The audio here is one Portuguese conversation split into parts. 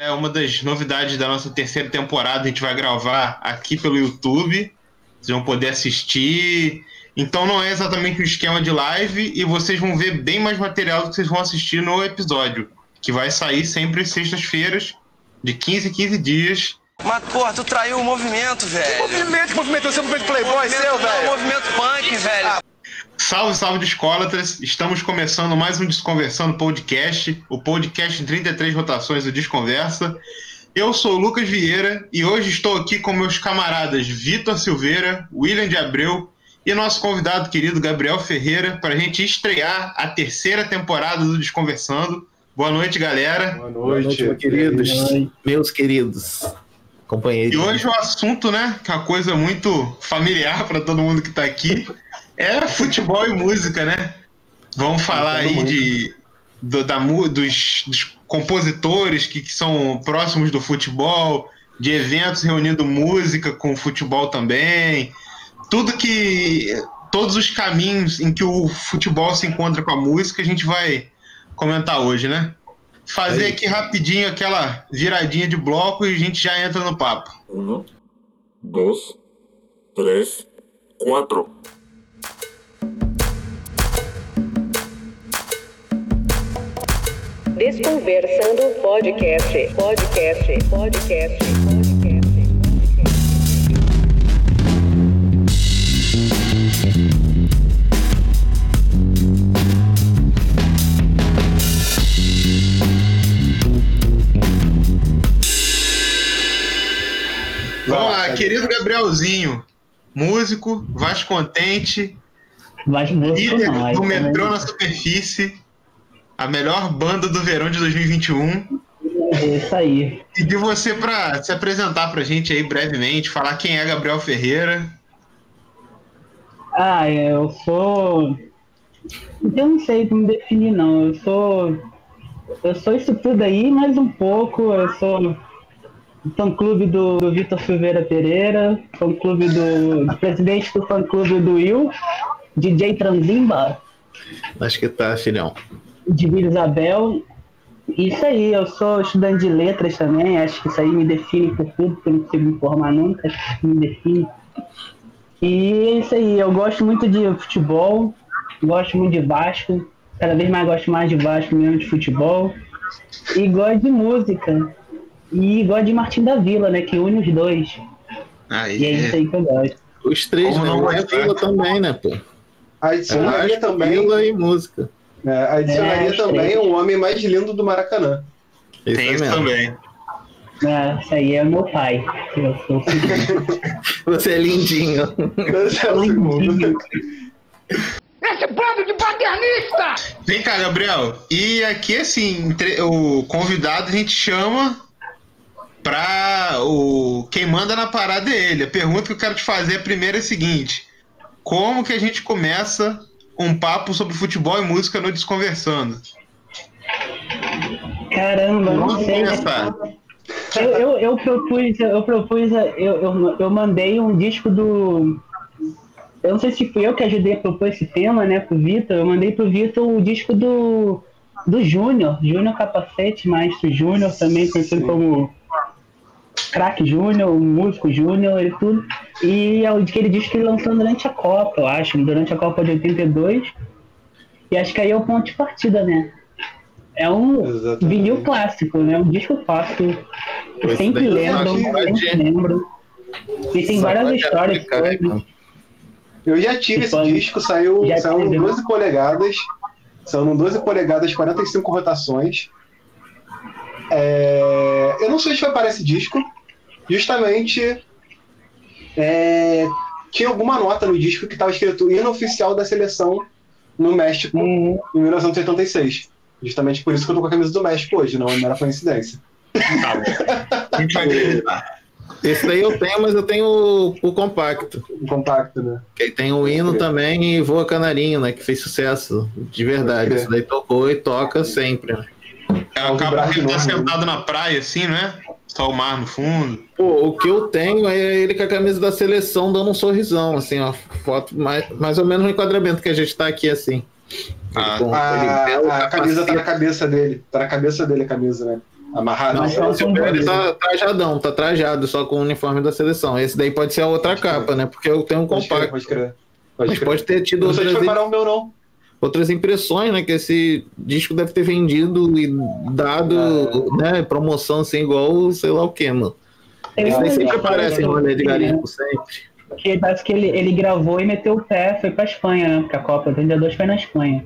É uma das novidades da nossa terceira temporada. A gente vai gravar aqui pelo YouTube. Vocês vão poder assistir. Então não é exatamente um esquema de live e vocês vão ver bem mais material do que vocês vão assistir no episódio, que vai sair sempre sextas-feiras, de 15 em 15 dias. Mas, porra, tu traiu o movimento, velho. Movimento, que movimento, você é um movimento playboy movimento, seu, velho. movimento punk, velho. Salve, salve Descólatras! Estamos começando mais um Desconversando Podcast, o podcast em 33 rotações do Desconversa. Eu sou o Lucas Vieira e hoje estou aqui com meus camaradas Vitor Silveira, William de Abreu e nosso convidado querido Gabriel Ferreira para a gente estrear a terceira temporada do Desconversando. Boa noite, galera. Boa Boa noite, meus queridos. Meus queridos. Companheiros. E hoje o assunto, né, que é uma coisa muito familiar para todo mundo que está aqui, é futebol e música, né? Vamos falar aí de, do- da, mu- dos, dos compositores que, que são próximos do futebol, de eventos reunindo música com futebol também, tudo que. Todos os caminhos em que o futebol se encontra com a música, a gente vai comentar hoje, né? Fazer Aí. aqui rapidinho aquela viradinha de bloco e a gente já entra no papo. Uno, dos, tres, cuatro. Desconversando podcast, podcast, podcast, podcast. Vamos lá, querido Gabrielzinho, músico, Vascontente, Mas músico líder não. do Metrô na Superfície, a melhor banda do verão de 2021. É isso aí. Pedir você para se apresentar pra gente aí brevemente, falar quem é Gabriel Ferreira. Ah, eu sou. Eu não sei como definir, não. Eu sou. Eu sou isso tudo aí, mais um pouco. Eu sou fã-clube do, do Vitor Silveira Pereira, fã-clube do, do presidente do fã-clube do Will, DJ Transimba, Acho que tá, filhão. De Vila Isabel. Isso aí, eu sou estudante de letras também, acho que isso aí me define por tudo, porque eu não consigo me formar nunca, acho que me define. E é isso aí, eu gosto muito de futebol, gosto muito de Vasco, cada vez mais gosto mais de Vasco mesmo de futebol, e gosto de música, e gosto de Martim da Vila, né, que une os dois, e é isso aí que eu gosto. Os três, Como né? não é? Vila também, né, pô? Adicionaria Vasco, também, Vila e música. É, adicionaria É, também o homem mais lindo do Maracanã. Isso Tem é isso também. Ah, isso aí é meu pai, eu sou Você é lindinho. Esse é o segundo. Vem cá, Gabriel. E aqui, assim, entre- o convidado a gente chama pra o quem manda na parada é ele. A pergunta que eu quero te fazer a primeira é a seguinte: Como que a gente começa um papo sobre futebol e música no Desconversando? Caramba, não sei. começar. Eu, eu, eu propus, eu propus, eu, eu, eu mandei um disco do. Eu não sei se fui eu que ajudei a propor esse tema, né, pro Vitor. Eu mandei pro Vitor o disco do, do Júnior, Júnior Capacete, Maestro Júnior, também conhecido como Crack Júnior, o músico Júnior e tudo. E é aquele disco que ele lançou durante a Copa, eu acho, durante a Copa de 82. E acho que aí é o ponto de partida, né? É um Exatamente. vinil clássico, né? Um disco clássico. Eu Esse sempre que sempre lembro. E tem várias histórias sobre. Eu já tive esse Pode. disco, saiu, Já saiu tive. em 12 polegadas. São 12 polegadas, 45 rotações. É, Eu não sei se para esse disco. Justamente é, tinha alguma nota no disco que estava escrito hino oficial da seleção no México Uhum. em 1986. Justamente por isso que eu tô com a camisa do México hoje, não, não era coincidência. Tá bom. Esse daí eu tenho, mas eu tenho o, o compacto. Um compacto, né? Que aí tem o hino também e Voa Canarinho, né? Que fez sucesso. De verdade. Isso daí tocou e toca sempre. né? É, acaba ele tá novo. sentado na praia, assim, não é? Só o mar no fundo. Pô, o que eu tenho é ele com a camisa da seleção dando um sorrisão, assim, ó. Foto mais, mais ou menos no enquadramento que a gente tá aqui, assim. Ah, Ele com- A, ele a camisa tá na cabeça dele. Tá na cabeça dele a camisa, né? Amarrado. Não, Mas o são Silvério bonitos. tá trajadão, tá trajado só com o uniforme da seleção. Esse daí pode ser a outra capa, né? Porque eu tenho um Pode crer, compacto. pode crer. Pode Mas crer. pode ter tido Não sei se outras, foi parar o meu, não. Outras impressões, né? Que esse disco deve ter vendido e dado, né? Promoção assim, igual sei lá o que, mano. Esse daí sempre aparece rolê de garimpo, sempre. Que parece que ele, ele gravou e meteu o pé, foi pra Espanha, né? Porque a Copa 82 foi na Espanha.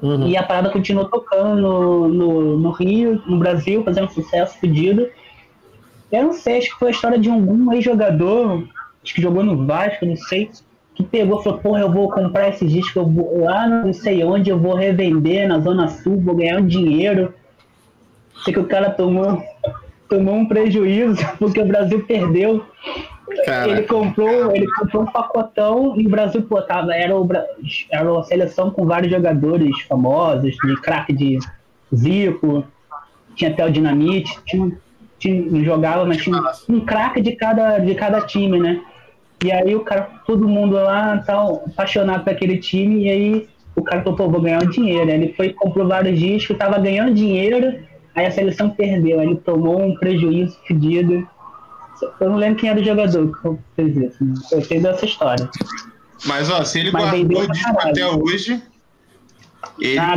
Uhum. E a parada continuou tocando no, no, no Rio, no Brasil, fazendo sucesso fodido. Eu não sei, acho que foi a história de algum ex-jogador, acho que jogou no Vasco, não sei, que pegou e falou, porra, eu vou comprar esse disco, eu vou lá não sei onde, eu vou revender na Zona Sul, vou ganhar um dinheiro. Sei que o cara tomou, tomou um prejuízo porque o Brasil perdeu. Ele comprou, ele comprou um pacotão e o Brasil, pô, tava, era, o, era uma seleção com vários jogadores famosos, de craque de Zico, tinha até o Dinamite, tinha, tinha, jogava, mas tinha um craque de cada, de cada time, né? E aí o cara, todo mundo lá, tal, apaixonado por aquele time, e aí o cara falou, pô, vou ganhar um dinheiro. Aí ele foi comprou vários discos, tava ganhando dinheiro, aí a seleção perdeu, aí ele tomou um prejuízo fedido. Eu não lembro quem era o jogador que fez isso. né? Eu sei dessa história. Mas ó, se ele Mas guardou o disco até hoje, ele Ah,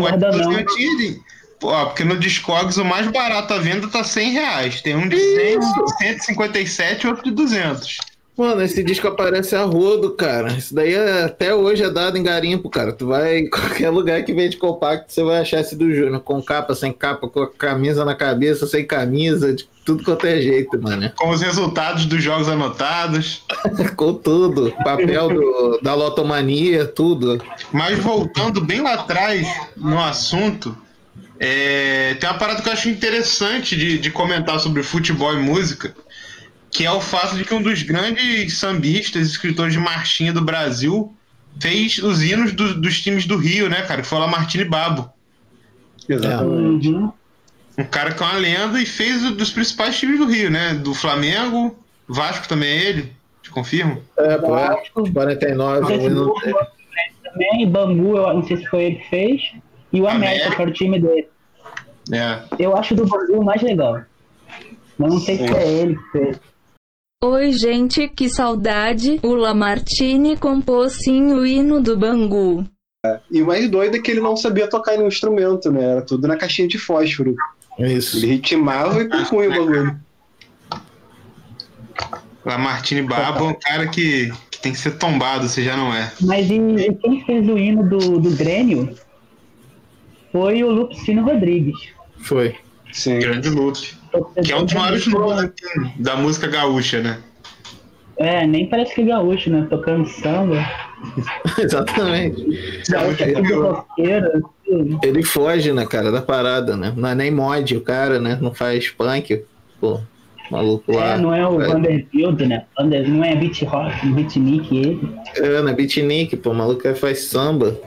tirinha. Pô, ó, porque no Discogs o mais barato à venda tá 100 reais. Tem um de 100, 157 e outro de 200. Mano, esse disco aparece a rodo, cara. Isso daí é- até hoje é dado em garimpo, cara. Tu vai em qualquer lugar que vende compacto, você vai achar esse do Júnior, com capa, sem capa, com a camisa na cabeça, sem camisa, de tudo quanto é jeito, mano. Com os resultados dos jogos anotados. Com tudo. Papel do, da lotomania, tudo. Mas voltando bem lá atrás no assunto, é, tem uma parada que eu acho interessante de, de comentar sobre futebol e música, que é o fato de que um dos grandes sambistas, escritores de marchinha do Brasil, fez os hinos do- dos times do Rio, né, cara? Que foi o Lamartine Babo. Exatamente. Uhum. Um cara que é uma lenda e fez o dos principais times do Rio, né? Do Flamengo, Vasco também é ele, te confirmo. É, pô, é. Vasco. 49, Esse o hino- Burgo também, Bangu, eu não sei se foi ele que fez. E o América, América. que era o time dele. É. Eu acho do Bangu o mais legal. Mas não sei se é ele que fez. Oi, gente, que saudade. O Lamartine compôs sim o hino do Bangu. E o mais doido é que ele não sabia tocar nenhum instrumento, né? Era tudo na caixinha de fósforo. Isso. Ele ritmava e compunha o bagulho. Lamartine Babo é um cara que, que tem que ser tombado, se já não é. Mas e, e quem fez o hino do, do Grêmio foi o Lupicino Rodrigues. Foi. Sim. Grande Luke. Que é um dos maiores nomes assim, da música gaúcha, né? É, nem parece que é gaúcho, né? Tocando samba. Exatamente. Gaúcho é tudo roqueiro. assim. Ele foge, né, cara, da parada, né? Não é nem mod o cara, né? Não faz punk. Pô, maluco lá. É, não é o É. Vanderbilt, né? Vander- Não é beat rock, beatnik ele. É, na beatnik, pô, o maluco aí faz samba.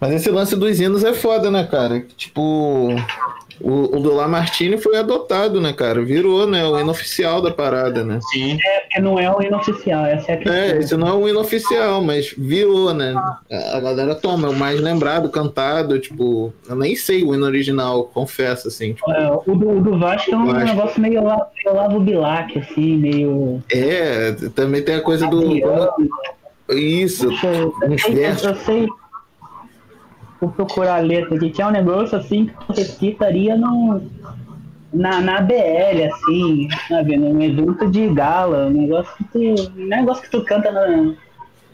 Mas esse lance dos hinos é foda, né, cara? Tipo, o, o do Lamartine foi adotado, né, cara? Virou, né, o hino oficial da parada, né? Sim. É porque não é o hino oficial, essa é a questão. É, esse não é um hino oficial, mas virou, né? A galera toma, é o mais lembrado, cantado, tipo, eu nem sei o hino original, confesso, assim. Tipo, É, o, do, o do Vasco é um Vasco. negócio meio Olavo Bilac, assim, meio. é, também tem a coisa do. Isso, uns sei, versos. eu sei. Vou procurar a letra aqui, que é um negócio assim que você citaria no, na, na BL, assim, sabe? Num evento de gala, um negócio que tu. um negócio que tu canta na,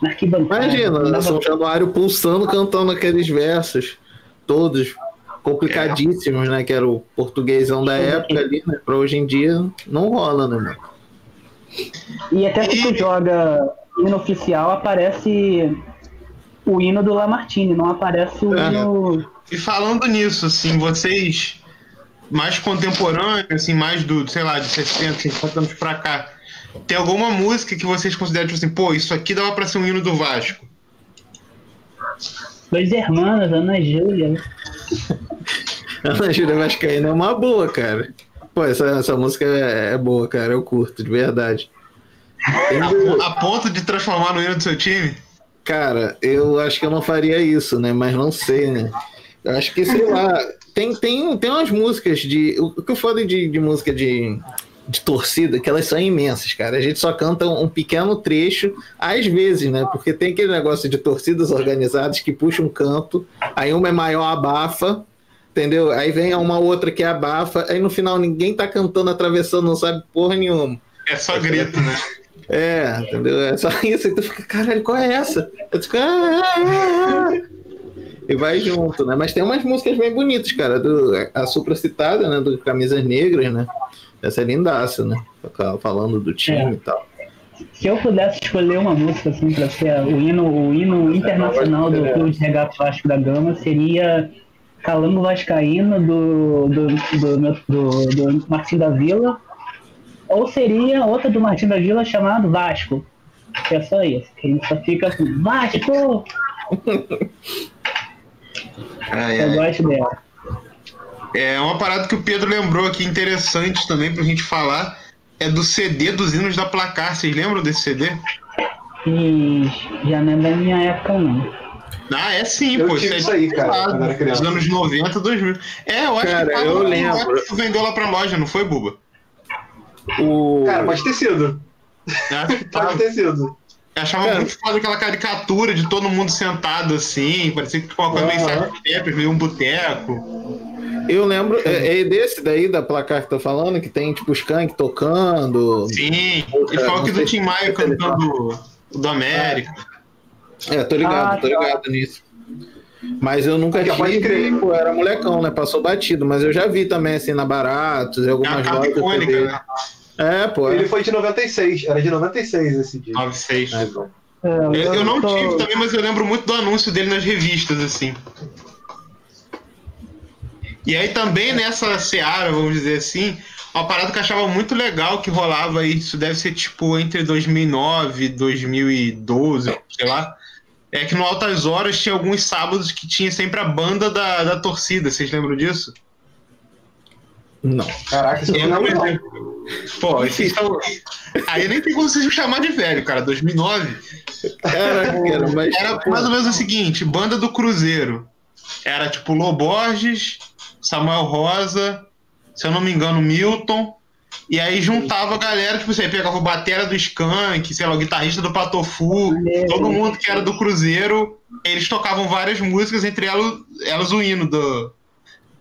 na arquibancada. Imagina, dá São Januário pulsando, cantando aqueles versos, todos complicadíssimos, né? Que era o portuguesão da época ali, né? Pra hoje em dia, não rola, né, mano? E até se tu joga hino oficial, aparece o hino do Lamartine, não aparece o É. hino. E falando nisso, assim, vocês mais contemporâneos, assim, mais do, sei lá, de 60, 50 anos pra cá, tem alguma música que vocês consideram, tipo assim, pô, isso aqui dava pra ser um hino do Vasco? Dois irmãos, Ana Júlia. Ana Júlia Vascaína é uma boa, cara. Pô, essa, essa música é, é boa, cara. Eu curto, de verdade. A, a ponto de transformar no hino do seu time? Cara, eu acho que eu não faria isso, né? Mas não sei, né? Eu acho que, sei lá, tem, tem, tem umas músicas de. O que eu foda de, de música de, de torcida, que elas são imensas, cara. A gente só canta um pequeno trecho, às vezes, né? Porque tem aquele negócio de torcidas organizadas que puxa um canto, aí uma é maior, abafa, entendeu? Aí vem uma outra que abafa, aí no final ninguém tá cantando, atravessando, não sabe porra nenhuma. É só grito, né? É, entendeu? É só isso. E tu fica, caralho, qual é essa? Eu fico, ah, ah, ah. E vai junto, né? Mas tem umas músicas bem bonitas, cara. Do, a supra citada, né? Do Camisas Negras, né? Essa é lindaça, né? Falando do time É. e tal. Se eu pudesse escolher uma música assim para ser o hino, o hino internacional do Clube de Regata Vasco da Gama seria Calango Vascaíno do, do, do, do, do Martim da Vila. Ou seria outra do Martim da Vila chamado Vasco. Que é só isso. Que a gente só fica assim, Vasco! Ai, Eu ai. gosto dela. É uma parada que o Pedro lembrou aqui interessante também pra gente falar. É do CD dos hinos da placar. Vocês lembram desse CD? E já não é da minha época, não. Ah, é sim, Eu pô. tive é isso aí, cara. Dos anos 90, 2000. É, eu acho Cara, que eu no lembro. vendeu lá pra loja, não foi, Buba? O... Cara, pode ter sido. Que tava. Pode ter sido. Eu achava Cara. muito foda aquela caricatura de todo mundo sentado assim, parecia que uma coisa meio Aham. sete peppers, meio um boteco. Eu lembro, é, é desse daí da placar que tô falando, que tem tipo os Skank tocando. Sim, Outra, e que do sei Tim Maia tá. cantando o do América. É, tô ligado, Ah, tô tá. ligado nisso. Mas eu nunca pode tive, pô, era molecão, né? Passou batido, mas eu já vi também, assim, na Baratos, em É algumas capa lojas. icônica, né? É, pô. é. Ele foi de 96, era de 96 esse dia. 96. É, pô. Eu, eu não tô- tive também, mas eu lembro muito do anúncio dele nas revistas, assim. E aí também nessa seara, vamos dizer assim, uma parada que eu achava muito legal que rolava aí, isso deve ser tipo entre 2009 e 2012, sei lá, é que no Altas Horas tinha alguns sábados que tinha sempre a banda da, da torcida, vocês lembram disso? Não. Caraca, isso Eu não não é não. lembro. Pô, esses são... Aí nem tem como vocês me chamar de velho, cara, 2009. Caraca, cara, mas. Era mais ou menos o seguinte: banda do Cruzeiro. Era tipo Loborges, Samuel Rosa, se eu não me engano, Milton. E aí juntava a galera, tipo, você pegava o batera do Skank, sei lá, o guitarrista do Patofu, todo mundo que era do Cruzeiro, eles tocavam várias músicas, entre elas, elas o hino do,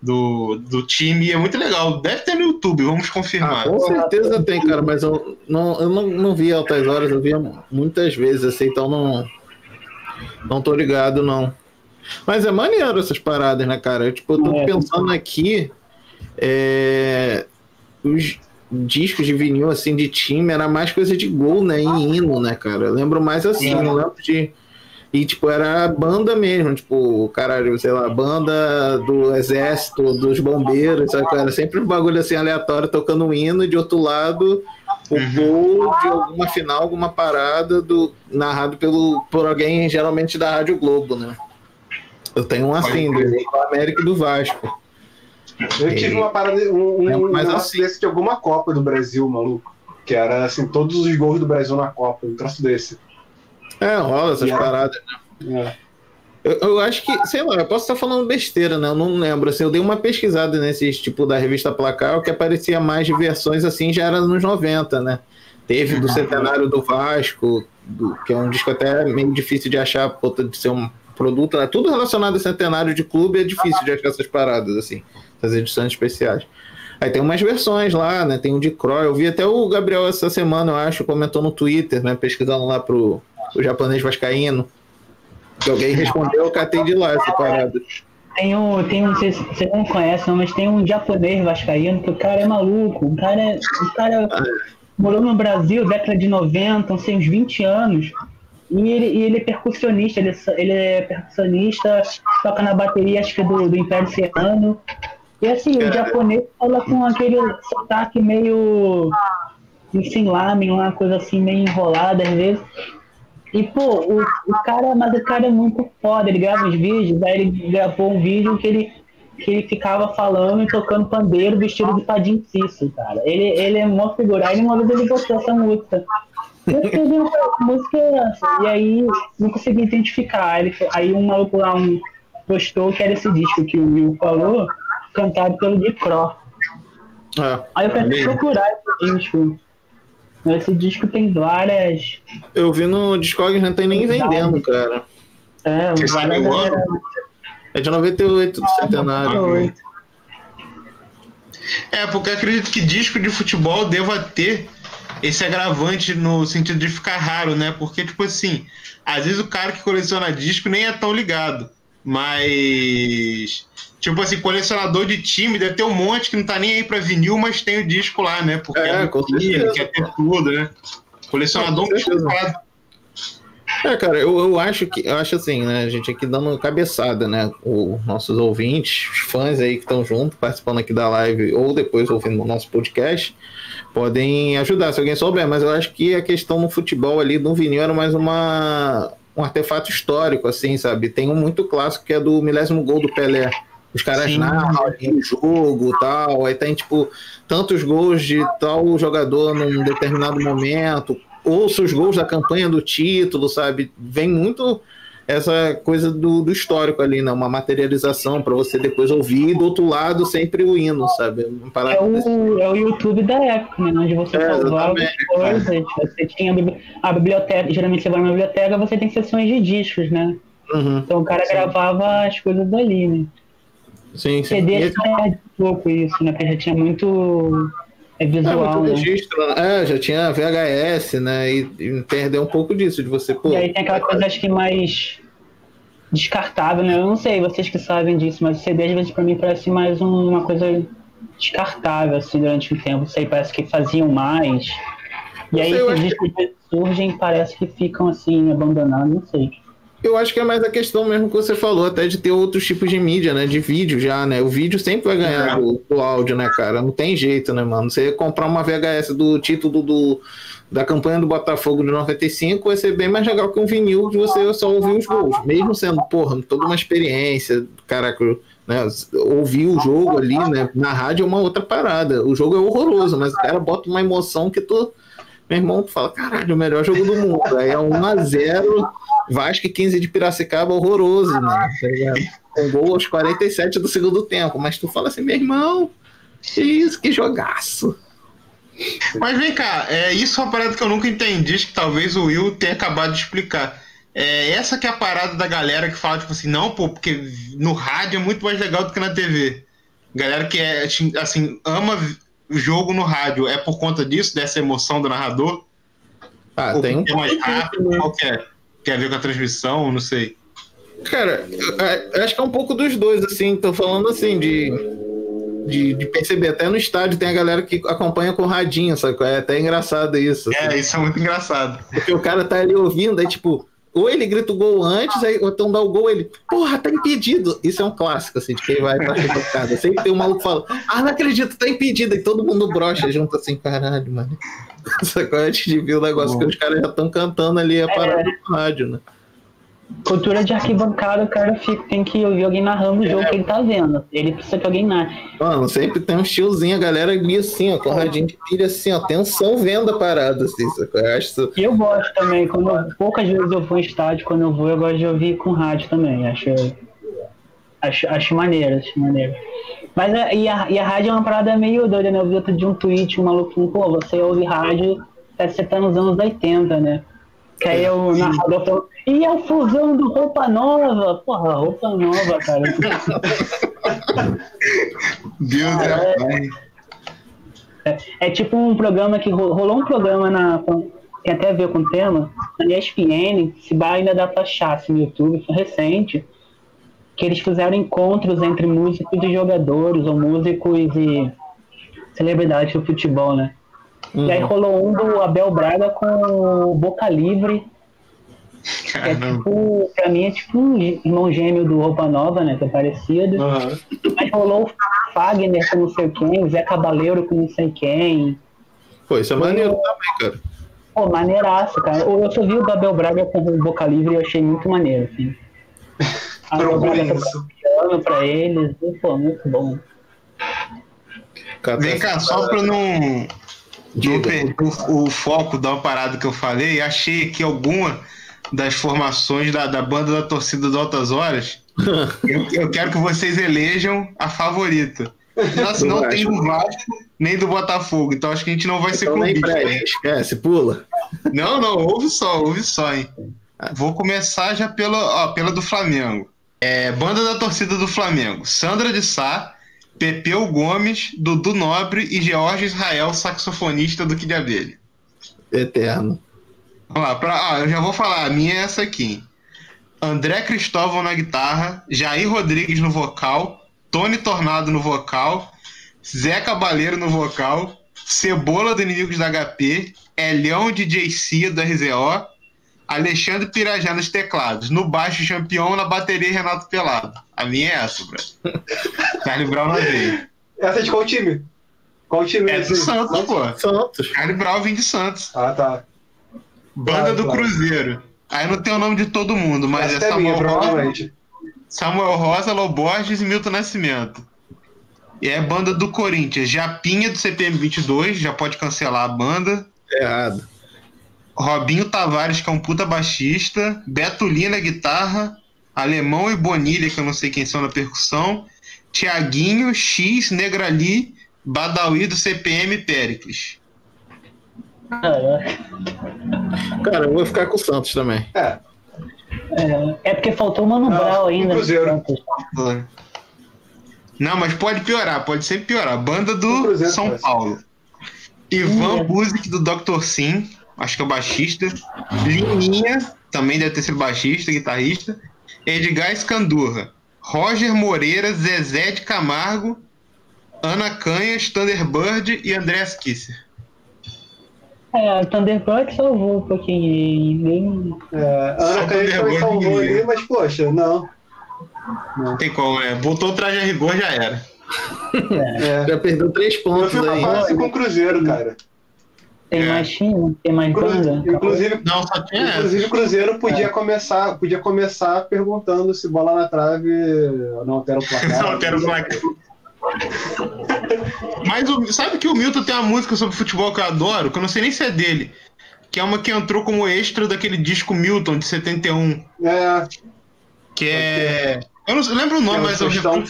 do, do time, e é muito legal. Deve ter no YouTube, vamos Ah, confirmar. com certeza tem, cara, mas eu não, eu não, não vi altas horas, eu via muitas vezes, assim, então não. Não tô ligado, não. Mas é maneiro essas paradas, né, cara? Eu, tipo, eu tô É. pensando aqui. é, os discos de vinil, assim, de time, era mais coisa de gol, né? Em hino, né, cara? Eu lembro mais assim, É. não lembro de. E, tipo, era banda mesmo, tipo, caralho, sei lá, banda do exército, dos bombeiros, sabe? Era sempre um bagulho assim aleatório, tocando um hino, e de outro lado, o Uhum. gol de alguma final, alguma parada, do, narrado pelo, por alguém, geralmente da Rádio Globo, né? Eu tenho um assim, do América e do Vasco. Eu tive uma parada, um, um mas negócio assim- desse de alguma Copa do Brasil, maluco. Que era assim, todos os gols do Brasil na Copa, um troço desse. É, rola essas paradas. É. Eu, eu acho que, sei lá, eu posso estar falando besteira, né? Eu não lembro. Assim, eu dei uma pesquisada nesse tipo da revista Placar, o que aparecia mais de versões assim já era nos 90, né? Teve do Centenário do Vasco, do- que é um disco até meio difícil de achar, por de ser um produto, né? Tudo relacionado a centenário de clube é difícil de achar essas paradas, assim, essas edições especiais. Aí tem umas versões lá, né? Tem um de Croy. Eu vi até o Gabriel essa semana, eu acho, comentou no Twitter, né? Pesquisando lá pro, pro japonês vascaíno. Que alguém respondeu, eu catei de lá essa parada. Tem um, tem um, não sei se você não conhece, não, mas tem um japonês vascaíno que o cara é maluco. O cara, é- o cara morou no Brasil, década de 90, não sei, uns 20 anos. E ele, e ele é percussionista, ele, é- ele é percussionista, toca na bateria, acho que do, do Império Serrano. E assim, o Cara. japonês fala com aquele sotaque meio. Enfim, lamen, uma coisa assim, meio enrolada às vezes. E, pô, o, o cara, mas o cara é muito foda, ele grava os vídeos, aí ele gravou um vídeo que ele, que ele ficava falando e tocando pandeiro vestido de Padim Cício, cara. Ele, ele é mó figura. Aí uma vez ele botou essa música. Eu escrevi música e aí não consegui identificar. Aí, ele, aí um maluco lá, um, postou que era esse disco que o Will falou, cantado pelo Crow. É. Aí eu pensei procurar esse disco. Esse disco tem várias. Eu vi no Discord não tem nem vendendo, cara. É, Você sabe várias. o ano? É de 98 do centenário. É, porque eu acredito que disco de futebol deva ter esse agravante no sentido de ficar raro, né? Porque, tipo assim, às vezes o cara que coleciona disco nem é tão ligado. Mas. Tipo assim, colecionador de time deve ter um monte que não tá nem aí pra vinil, mas tem o disco lá, né? Porque É, time, certeza. quer ter tudo, né? Colecionador disco É, cara, eu, eu acho que eu acho assim, né? A gente aqui dando cabeçada, né? Os nossos ouvintes, os fãs aí que estão junto, participando aqui da live ou depois ouvindo o nosso podcast, podem ajudar se alguém souber. Mas eu acho que a questão no futebol ali do vinil era mais uma um artefato histórico, assim, sabe? Tem um muito clássico que é do milésimo gol do Pelé. Os caras Sim. narram o jogo e tal, aí tem, tipo, tantos gols de tal jogador num determinado momento, ouça os gols da campanha do título, sabe? Vem muito essa coisa do, do histórico ali, né? Uma materialização para você depois ouvir, e do outro lado sempre o hino, sabe? É desse- o, é o YouTube da época, né? Onde você É, salvava coisas. Você tinha a bibli- a biblioteca, geralmente você vai na biblioteca, você tem sessões de discos, né? Uhum, Então o cara gravava as coisas dali, né? sim, sim. CD E- perde um pouco isso, né? Porque já tinha muito é, É, visual, muito né? registro? É, já tinha VHS, né? E, e perdeu um pouco disso, de você, pô. E aí tem aquela coisa, acho que mais descartável, né? Eu não sei, vocês que sabem disso, mas o CD às vezes pra mim parece mais um- uma coisa descartável, assim, durante um tempo. Não sei, parece que faziam mais. E aí sei, esses discos que surgem parece que ficam assim, abandonados, não sei. Eu acho que é mais a questão mesmo que você falou, até de ter outros tipos de mídia, né? De vídeo já, né? O vídeo sempre vai ganhar É. do, do áudio, né, cara? Não tem jeito, né, mano? Você comprar uma VHS do título do, da campanha do Botafogo de 95 vai ser bem mais legal que um vinil de você só ouvir os gols. Mesmo sendo, porra, toda uma experiência, caraca, né? Ouvir o jogo ali, né? Na rádio é uma outra parada. O jogo é horroroso, mas o cara bota uma emoção que tu. Meu irmão, tu fala, caralho, o melhor jogo do mundo. Aí é 1x0, Vasco e 15 de Piracicaba, horroroso, né? Tá ligado? Um gol aos 47 do segundo tempo. Mas tu fala assim, meu irmão, que isso, que jogaço. Mas vem cá, é, isso é uma parada que eu nunca entendi, que talvez o Will tenha acabado de explicar. É, essa que é a parada da galera que fala, tipo assim, não, pô, porque no rádio é muito mais legal do que na TV. Galera que é, assim, ama o jogo no rádio, é por conta disso, dessa emoção do narrador? Ah, Ou tem um é mais rápido? Qual que é? Tem a ver com a transmissão? Não sei. Cara, eu acho que é um pouco dos dois, assim, tô falando assim, de, de, de perceber. Até no estádio tem a galera que acompanha com radinho, sabe? É até engraçado isso. assim. É, isso é muito engraçado. Porque o cara tá ali ouvindo, aí tipo, ou ele grita o gol antes, aí, ou então dá o gol, ele, porra, tá impedido. Isso é um clássico, assim, de quem vai pra arquibancada. Sempre tem um maluco que fala, ah, não acredito, tá impedido. E todo mundo brocha junto assim, caralho, mano. Sacou? Antes de ver o negócio que os caras já estão cantando ali a parada do rádio, né? Cultura de arquibancada, o cara fica, tem que ouvir alguém narrando o É. jogo que ele tá vendo. Ele precisa que alguém narre. Mano, sempre tem um tiozinho, a galera ali assim, ó, com o radinho de pilha assim, ó, tensão vendo a parada, assim? Eu acho. E eu gosto também, quando eu- poucas vezes eu vou em estádio, quando eu vou, eu gosto de ouvir com rádio também. Acho, acho, acho maneiro, acho maneiro. Mas a, e, a, e a rádio é uma parada meio doida, né? Eu vi outro de um tweet, um maluquinho, pô, você ouve rádio, parece que você tá nos anos 80, né? Que aí o narrador falou, e a fusão do Roupa Nova? Porra, Roupa Nova, cara. Deus é. É, é tipo um programa que ro- rolou um programa na. com- Tem até a ver com o tema, na ESPN, se vai ainda dá pra achar assim, no YouTube, foi recente, que eles fizeram encontros entre músicos e jogadores, ou músicos e celebridades do futebol, né? E aí rolou um do Abel Braga com o Boca Livre, que é tipo, pra mim é tipo um irmão gêmeo do Roupa Nova, né? Que é parecido. Aham. Mas rolou o Fagner com não sei quem, o Zé Cabaleiro com não sei quem. Pô, isso é maneiro também, cara. Pô, maneiraço, cara. Eu só vi o Gabriel Braga com o Boca Livre e eu achei muito maneiro, assim. Procurem Braga isso. pra eles, pô, muito bom. Vem cá, só pra não, não Diga. perder o, o foco da parada que eu falei, achei aqui alguma das formações da, da banda da torcida do Altas Horas. Eu, eu quero que vocês elejam a favorita. Do não tem do Vasco nem do Botafogo, então acho que a gente não vai ser Então nem clubista. né? esquece, pula. Não, não, ouve só, ouve só, hein. Vou começar já pela, ó, pela do Flamengo. É, banda da torcida do Flamengo. Sandra de Sá, Pepeu Gomes, Dudu Nobre e George Israel, saxofonista do Kid Abelha. Eterno. Vamos lá, pra, ah, eu já vou falar, a minha é essa aqui. André Cristóvão na guitarra, Jair Rodrigues no vocal, Tony Tornado no vocal, Zé Cabaleiro no vocal, Cebola do Inimigos da HP, Elhão de JC do RZO, Alexandre Pirajá nos teclados, no baixo Champion, na bateria Renato Pelado. A minha é essa, bro. Charlie Brown na veia. Essa é de qual time? Qual time É do? Santos, pô. Santos. Charlie Brown vem de Santos. Ah, tá. Banda Claro, do claro. Cruzeiro. Aí não tem o nome de todo mundo, mas Essa é é minha, Samuel Rosa, provavelmente. Samuel Rosa, Loborges e Milton Nascimento. E é banda do Corinthians. Japinha do CPM 22, já pode cancelar a banda. Errado. Robinho Tavares, que é um puta baixista. Beto Lina, guitarra. Alemão e Bonilha, que eu não sei quem são na percussão. Tiaguinho, X, Negrali, Badawi do CPM Pericles. Cara, eu vou ficar com o Santos também. É. É, é porque faltou o Mano Não, Brown ainda. Cruzeiro. Não, mas pode piorar, pode sempre piorar. Banda do Cruzeiro, São. Paulo. Ivan Hum. Buzik do Dr. Sim, acho que é o baixista. Liminha, também deve ter sido baixista, guitarrista. Edgar Escandurra. Roger Moreira, Zezé de Camargo, Ana Canhas, Thunderbird e Andrés Kisser. É, o Thunderbird salvou um pouquinho. Nem... É, Ana Canhete também salvou ali, mas poxa, não. Não tem como, né? Voltou o traje a rigor, já era. É. Já perdeu três Eu pontos fico aí. fácil com o Cruzeiro, cara. Tem É. mais time? Tem mais Cru- banda? Inclusive, Não, só tinha essa. inclusive o Cruzeiro podia começar, podia começar perguntando se bola na trave não altera o placar. Não, quero placar. Mas o- sabe que o Milton tem uma música sobre futebol que eu adoro, que eu não sei nem se é dele. Que é uma que entrou como extra daquele disco Milton de 71. É, Que é. Eu não lembro o nome, É o mas eu recordo.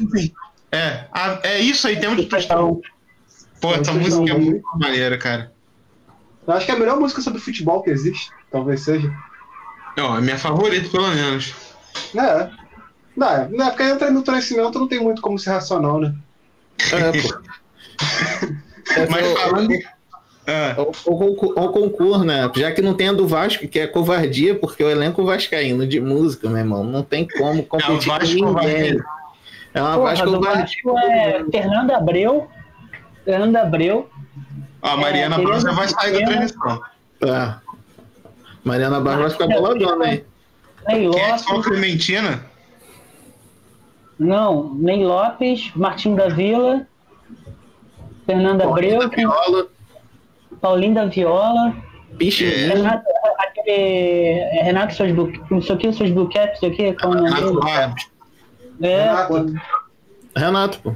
É, é isso aí, temos de Tostão. Pô, É o essa música é muito maneira, cara. Eu acho que é a melhor música sobre futebol que existe, talvez seja. Ó, é minha favorita, pelo menos. É. Não, é, na época entra no Nascimento não tem muito como ser racional, né? É, pô. Mas é falando. É, o, o, concurso, o concurso, né? Já que não tem a do Vasco, que é covardia, porque o elenco vascaíno de música, meu irmão, não tem como competir Vasco com ninguém. É uma Porra, Vasco. Vasco é Fernando Abreu. Fernando Abreu. A Mariana É, Barros já vai sair da transmissão. Tá. Mariana Barros vai ficar boladona, hein? Ney Quem é Lopes. Clementina? Não, Ney Lopes, Martim da Vila. Fernando Abreu, Viola, Paulinho da Viola. Pixinguinha. Renato, aquele. é, Renato seus bu- não sei o que, seus não sei o que, é Renato. É, Renato. pô. Renato, pô.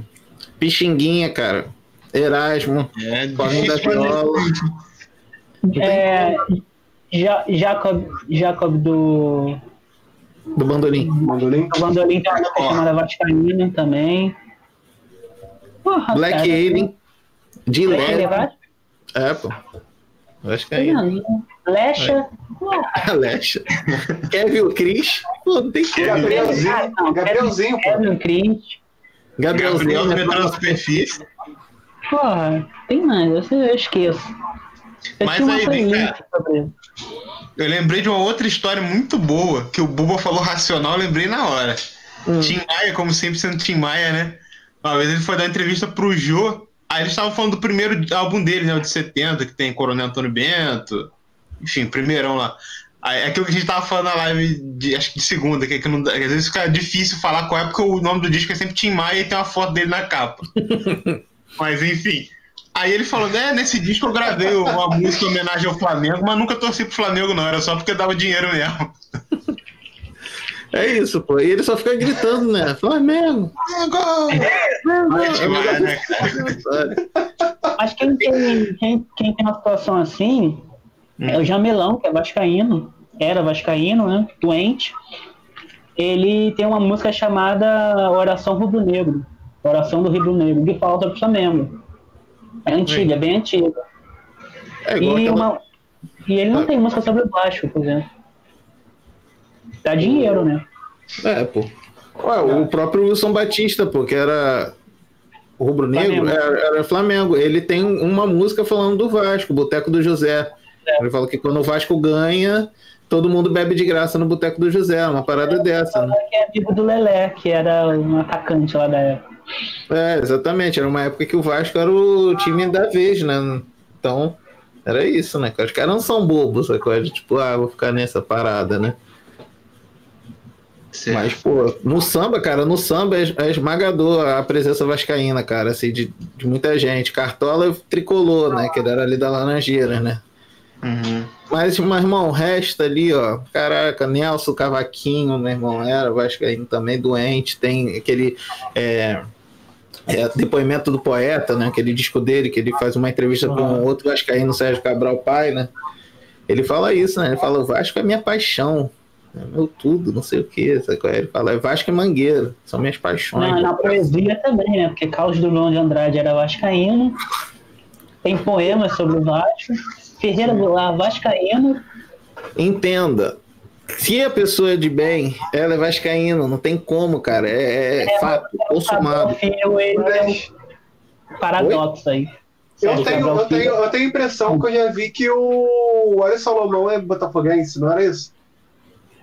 Pixinguinha, cara. Erasmo. É Paulinho da Viola. isso. É, Ja- Jacob, Jacob do, Do Bandolim. Mandolim. do Bandolim tem uma música chamada Vascaína também. Porra, Black cara, Alien. De Black Alien, Leve. vai? É, pô. Vascaíno. Lecha. Alexa. Kevin o Cris. Pô, não tem como. Gabrielzinho. Ah, não, Gabrielzinho, pô. Kevin Cris. Gabrielzinho. Gabriel né? entrou na superfície. Porra, tem mais, eu, eu esqueço. Eu Mas aí, vem cá. Eu lembrei de uma outra história muito boa, que o Buba falou racional, eu lembrei na hora. Hum. Tim Maia, como sempre sendo Tim Maia, né? Uma vez ele foi dar entrevista pro Jô, aí eles estavam falando do primeiro álbum dele, né? O de 70, que tem Coronel Antônio Bento, enfim, primeirão lá. Aí, aquilo que a gente tava falando na live, de, acho que de segunda, que, é que não, às vezes fica difícil falar qual é, porque o nome do disco é sempre Tim Maia e tem uma foto dele na capa. Mas enfim. Aí ele falou, né, nesse disco eu gravei uma música em homenagem ao Flamengo, mas nunca torci pro Flamengo, não, era só porque dava dinheiro mesmo. É isso, pô. E ele só fica gritando, né? Flamengo. É demais, né? Mas quem tem, quem, quem tem uma situação assim Hum. é o Jamelão, que é vascaíno. Era vascaíno, né? Doente. ele tem uma música chamada Oração Rubro Negro. Oração do Rubro Negro, que fala sobre o Flamengo. É antiga, é bem antiga. É igual E, aquela- uma- e ele não tem música sobre o Vasco, por exemplo. Dá dinheiro, né? É, pô. Ué, o próprio Wilson Batista, pô, que era o Rubro Negro, Flamengo. era, era Flamengo. Ele tem uma música falando do Vasco, Boteco do José. Ele fala que quando o Vasco ganha, todo mundo bebe de graça no Boteco do José, uma parada dessa, né? Que é amigo do Lelé, que era um atacante lá da época. É, exatamente. Era uma época que o Vasco era o time da vez, né? Então, era isso, né? Os caras não são bobos, sacou? De, Tipo, ah, vou ficar nessa parada, né? Certo. Mas, pô, no samba, cara, no samba é, é esmagador a presença vascaína, cara, assim, de, de muita gente. Cartola tricolor, né? Que ele era ali da Laranjeira, né? Uhum. Mas, meu irmão, o resto ali, ó. Caraca, Nelson Cavaquinho, meu irmão, era vascaíno também, doente. Tem aquele é, é, depoimento do poeta, né? Aquele disco dele, que ele faz uma entrevista com outro vascaíno, Sérgio Cabral Pai, né? Ele fala isso, né? Ele fala, o Vasco é minha paixão. É meu tudo, não sei o que. Ele fala, é Vasco e Mangueira, são minhas paixões. Na, na poesia também, né? Porque Carlos Drummond de Andrade era vascaíno. Tem poemas sobre o Vasco. Ferreira Goulart, vascaíno. Entenda. Se a pessoa é de bem, ela é vascaína, não tem como, cara. É, é fato, consumado. Filho, ele é Mas um paradoxo aí. eu Sérgio tenho, eu, tenho, eu tenho a impressão que eu já vi que o Alex Salomão é botafoguense, não era isso?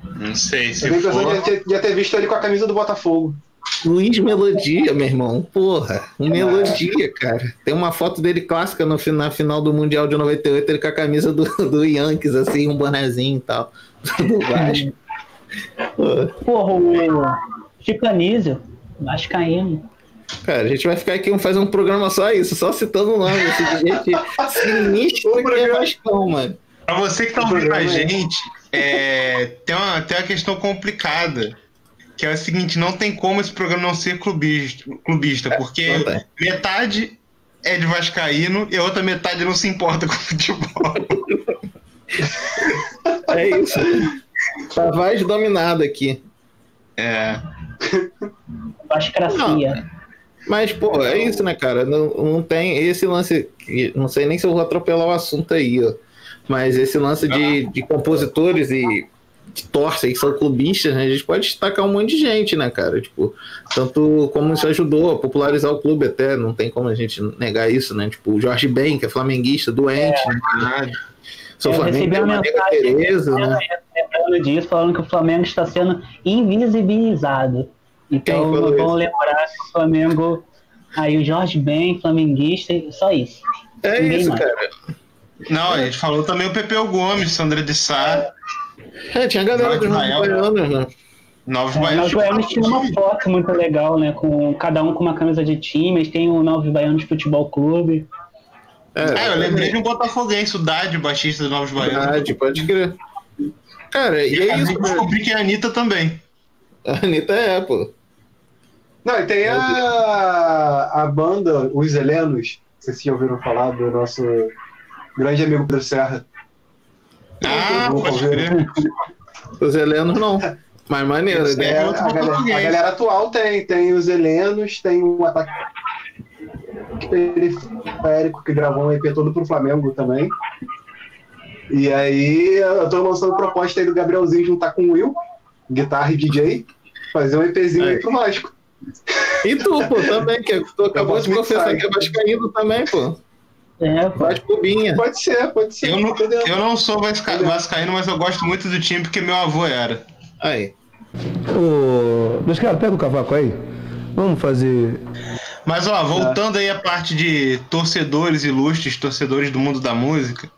Não sei se Eu tenho a impressão de for. ter, de ter visto ele com a camisa do Botafogo. Luiz Melodia, meu irmão. Porra, um Melodia, cara. Tem uma foto dele clássica no, na final do Mundial de 98, ele com a camisa do, do Yankees, assim, um bonezinho e tal. Do Vasco. Pô, Porra, o Chico Anísio, vascaíno. cara, a gente vai ficar aqui fazer um programa só isso, só citando o nome assim, de gente sinistra O que é Vascão, mano. Pra você que tá ouvindo a é- gente, é, tem, uma, tem uma questão complicada. Que é o seguinte, não tem como esse programa não ser clubista, clubista porque não tem. metade é de Vascaíno e a outra metade não se importa com futebol. É isso. Tá Vaz dominado aqui. É. Vascracia. Mas, pô, é isso, né, cara? Não, não tem esse lance. que- Não sei nem se eu vou atropelar o assunto aí, ó. Mas esse lance de, de compositores e que torcem, que são clubistas, né? A gente pode destacar um monte de gente, né, cara? Tipo, tanto como isso ajudou a popularizar o clube até, não tem como a gente negar isso, né? Tipo, o Jorge Ben, que é flamenguista, doente, né? Sou Eu Flamengo, recebi uma mensagem Tereza, né? lembrando disso, falando que o Flamengo está sendo invisibilizado. Então, isso? lembrar que o Flamengo. Aí o Jorge Ben, flamenguista, só isso. É Ninguém isso, mais. cara. Não, a gente falou também o Pepeu Gomes, Sandra de Sá, É, tinha a galera dos Novos Baianos, né? Novos É, Nós Baianos. Baianos tinha uma foto muito legal, né? Com cada um com uma camisa de time. Têm o Novos Baianos Futebol Clube. É, eu lembrei de um botafoguense, o Dade, baixista do Novos Baianos. Verdade, pode crer. Cara, e E é isso, de né? descobri que é a Anitta também. A Anitta é, pô. Não, e tem a, a banda, os Helenos, não sei se já ouviram falar do nosso grande amigo Pedro Serra. Ah, pode crer. Os helenos não. Mas maneiro, né? é É, a, galera, a galera atual tem, tem os Helenos, tem um ataque periférico que gravou um EP todo pro Flamengo também. E aí eu tô lançando proposta aí do Gabrielzinho juntar com o Will, guitarra e DJ, fazer um EPzinho aí Aí. pro Vasco. E tu, pô, também, que tu acabou de confessar que é vascaíno também, pô. É, pô. Faz cubinha. Pode ser, pode ser. Eu não, eu não sou vasca- vascaíno, mas eu gosto muito do time porque meu avô era. Aí. Ô, meus caras, pega o cavaco aí. Vamos fazer. Mas ó, voltando aí à parte de torcedores ilustres, torcedores do mundo da música,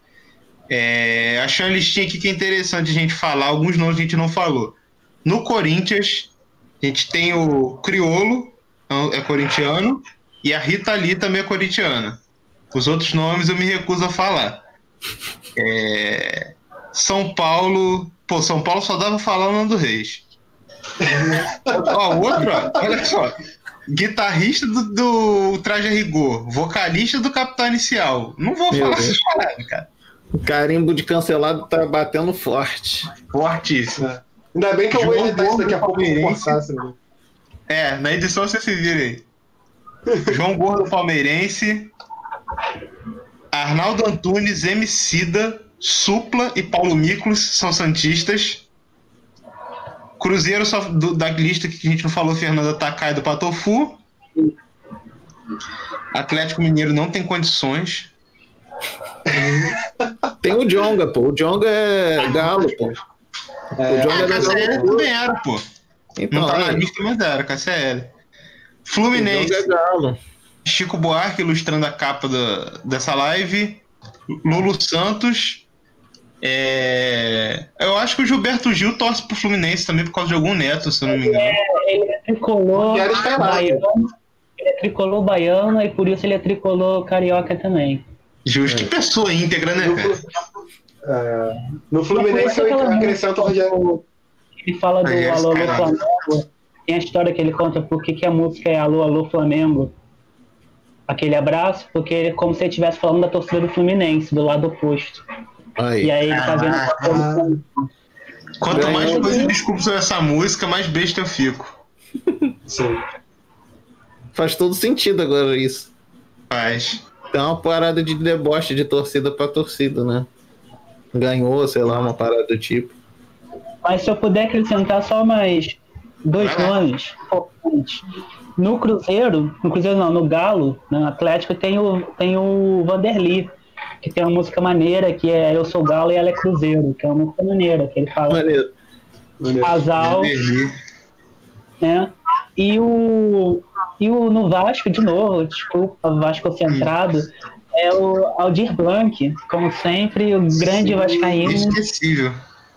é, achei uma listinha aqui que é interessante a gente falar, alguns nomes que a gente não falou. No Corinthians, a gente tem o Criolo, é corintiano, e a Rita Lee também é corintiana. Os outros nomes eu me recuso a falar. É, São Paulo. Pô, São Paulo só dava pra falar o Nando Reis. ó, o outro, ó, olha só. Guitarrista do, do Traje a Rigor, vocalista do Capital Inicial. Não vou Meu falar essas paradas, cara. O carimbo de cancelado tá batendo forte. Fortíssimo. Ainda bem que eu vou João editar isso daqui a Gordo pouco É, na edição você se vira aí. João Gordo Palmeirense, Arnaldo Antunes, Emicida, Supla e Paulo Miklos são santistas. Cruzeiro só do- da lista que a gente não falou, Fernanda Takai do Patofu. Atlético Mineiro não tem condições. Tem o Jonga, pô. O Jonga é galo, pô. O É, Jonga Ah, é galo. também era, pô. Então, Não tá na aí, lista, mas era, KCL. o Jonga Fluminense. é galo. Chico Buarque ilustrando a capa da- dessa live. Lulu Santos. É, Eu acho que o Gilberto Gil torce pro Fluminense também por causa de algum neto, se eu não me engano. Ele é tricolor baiano. Ele é tricolor baiano e por isso ele é tricolor carioca também. Justo. Que pessoa íntegra, né, no, cara? É, no Fluminense eu acrescento o Rogério. Ele fala do é Alô Alô. Flamengo. Tem a história que ele conta por que a música é Alô Alô Flamengo. Aquele abraço, porque é como se ele estivesse falando da torcida do Fluminense, do lado oposto. Aí. E aí ele tá vendo a Ah, produção. Quanto Ganhou. mais coisa eu desculpo sobre essa música, mais besta eu fico. Sim. Faz todo sentido agora isso. Faz. Tem uma parada de deboche de torcida pra torcida, né? Ganhou, sei lá, uma parada do tipo. Mas se eu puder acrescentar só mais dois lá. nomes importantes. No Cruzeiro, no Cruzeiro não, no Galo, no Atlético, tem o, tem o Vanderly, que tem uma música maneira que é Eu Sou Galo e Ela é Cruzeiro, que é uma música maneira, que ele fala Maneiro. casal, Vanderly. né? E o, e o no Vasco, de novo, desculpa, Vasco centrado, é o Aldir Blanc, como sempre, o grande vascaíno. Inesquecível.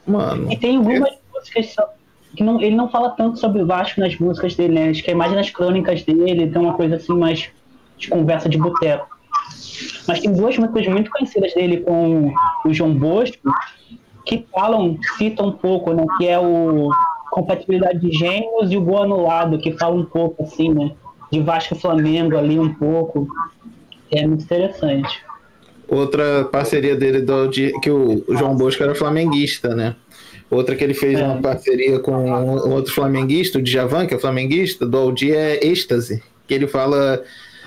Mano, E tem algumas músicas só- que não, ele não fala tanto sobre o Vasco nas músicas dele, né? Acho que é mais nas crônicas dele, tem uma coisa assim mais de conversa de boteco. Mas tem duas músicas muito conhecidas dele com o João Bosco que falam, citam um pouco, né? Que é o Compatibilidade de Gênios e o Gol Anulado, que fala um pouco assim, né? De Vasco e Flamengo ali um pouco. É muito interessante. outra parceria dele do, de, que o João Bosco era flamenguista, né? Outra que ele fez É. uma parceria com um outro flamenguista, o Djavan, que é flamenguista, do Aldir é êxtase, que ele fala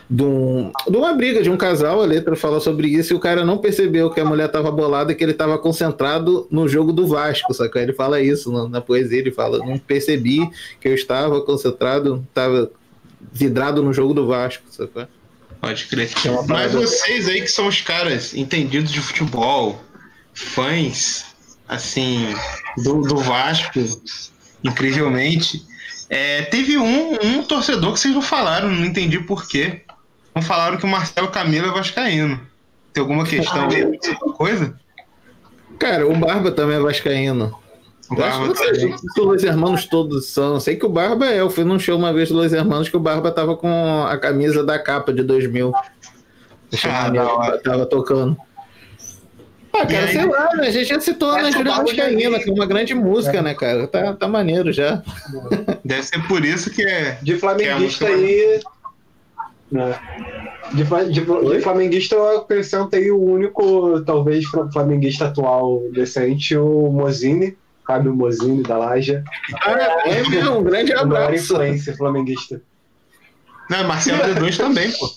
de, um, de uma briga de um casal, a letra fala sobre isso, e o cara não percebeu que a mulher estava bolada, que ele estava concentrado no jogo do Vasco, sacou? Ele fala isso na, na poesia, ele fala, não percebi que eu estava concentrado, estava vidrado no jogo do Vasco, sacou? Pode crer. É Mas vocês aí que são os caras entendidos de futebol, fãs, assim, do, do Vasco, incrivelmente, é, teve um, um torcedor que vocês não falaram, não entendi por quê. Não falaram que o Marcelo Camilo é vascaíno. Tem alguma questão aí? Alguma coisa? Cara, o Barba também é vascaíno. O Eu acho Barba que não sei também. se os Hermanos todos são. Sei que o Barba é. Eu fui num show uma vez do Los Hermanos que o Barba tava com a camisa da capa de 2000. Achei Ah, hora. tava tocando. Ah, cara, aí? sei lá, né? A gente já citou na Vascaína, vi. que é uma grande música, né, cara? Tá, tá maneiro já. Deve ser por isso que é. De flamenguista é a aí. né? De, de, de flamenguista eu acrescentei o único, talvez, fla- flamenguista atual decente, o Mozini, Fábio Mozini da Laja. Ah, é mesmo, um grande O maior abraço. influência flamenguista. Não, Marcelo D2 também, pô.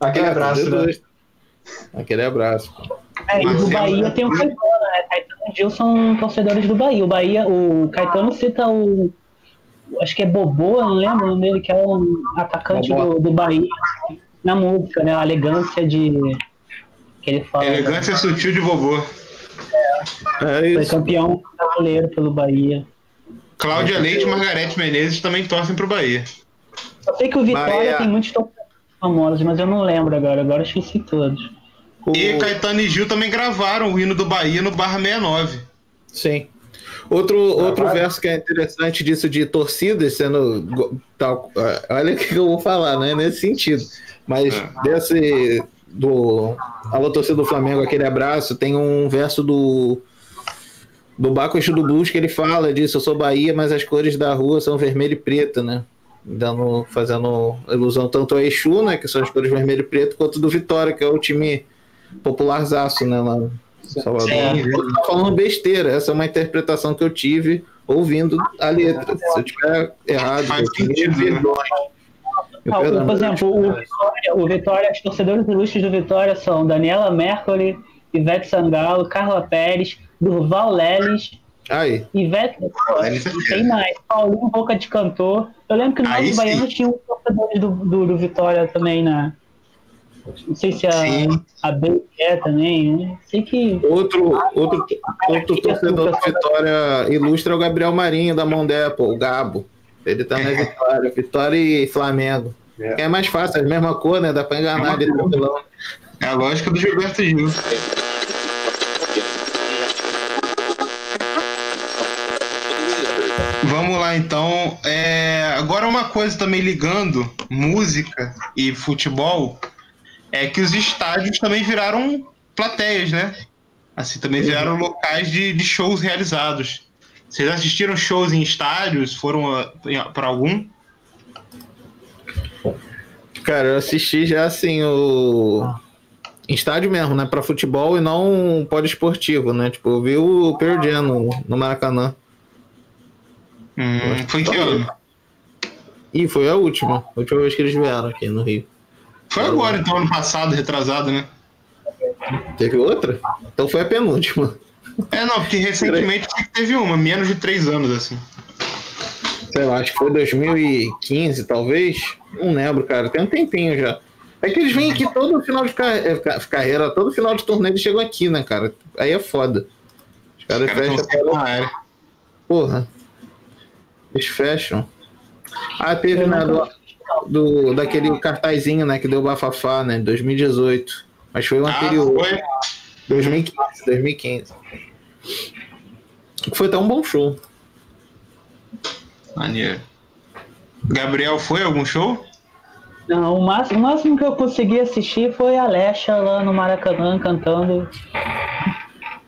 Aquele Ah, abraço, né? Aquele abraço. É, e do Bahia tem o Caetano, né? Caetano e Gil são torcedores do Bahia. O Bahia, o Caetano cita o. Acho que é Bobô, eu não lembro o nome dele, que é um atacante do, do Bahia na música, né? A elegância de. Que ele fala. né? Elegância sutil de vovô. É Foi isso. campeão brasileiro pelo Bahia. Cláudia Leite e Margarete Menezes também torcem pro Bahia. Eu sei que o Vitória Bahia. tem muitos torcedores famosos, mas eu não lembro agora. Agora eu esqueci todos. E O- Caetano e Gil também gravaram o hino do Bahia no Barra 69. Sim. Outro, outro verso que é interessante disso de torcidas sendo tal, ah, olha o que eu vou falar, né? Nesse sentido. Mas desse do Alô Torcida do Flamengo, aquele abraço, tem um verso do do Baco do Blues que ele fala disso, eu sou Bahia, mas as cores da rua são vermelho e preto, né? Dando, fazendo ilusão tanto a Exu, né, que são as cores vermelho e preto, quanto do Vitória, que é o time popularzaço, né, lá em Salvador. Sim. Eu tô falando besteira, essa é uma interpretação que eu tive ouvindo a letra. Se eu tiver errado, Faz eu. Me Ah, por exemplo, o Vitória, o Vitória, os torcedores ilustres do Vitória são Daniela Mercury, Ivete Sangalo, Carla Pérez, Durval Leles, Aí, Ivete, Lelis é tem mais, Paulinho Boca de Cantor. Eu lembro que no Aí Novos sim. Baianos tinha um torcedores do, do, do Vitória também, né? Não sei se a, Sim. a B é também, né? Sei que outro, outro, outro torcedor da Vitória ilustra é o Gabriel Marinho, da Mondé, pô, o Gabo. Ele tá na Vitória. Vitória e Flamengo. É. É mais fácil, é a mesma cor, né? Dá pra enganar ali tranquilão. É a lógica do Gilberto Gil. Vamos lá então. É, agora uma coisa também ligando música e futebol é que os estádios também viraram plateias, né? Assim, também viraram locais de, de shows realizados. Vocês assistiram shows em estádios? Foram para algum? Cara, eu assisti já assim o. Em estádio mesmo, né? Pra futebol e não pode esportivo, né? Tipo, eu vi o Pearl Jam no, no Maracanã. Hum, foi que ano? E foi a última. A última vez que eles vieram aqui no Rio. Foi agora, então, ano passado, retrasado, né? Teve outra? Então foi a penúltima. É, não, porque recentemente teve uma, menos de três anos, assim. Sei lá, acho que foi 2015, talvez. Não lembro, cara. Tem um tempinho já. É que eles vêm aqui todo final de é, ca- carreira, todo final de torneio eles chegam aqui, né, cara? Aí é foda. Os caras Os caras fecham. na área. Porra. Eles fecham. Ah, teve né, do, do, daquele cartazinho, né, que deu bafafá, né, 2018. Mas foi o Ah, anterior. foi? 2015, 2015. Foi até um bom show. Maneiro. Gabriel foi a algum show? Não, o máximo, o máximo que eu consegui assistir foi a Lecha lá no Maracanã cantando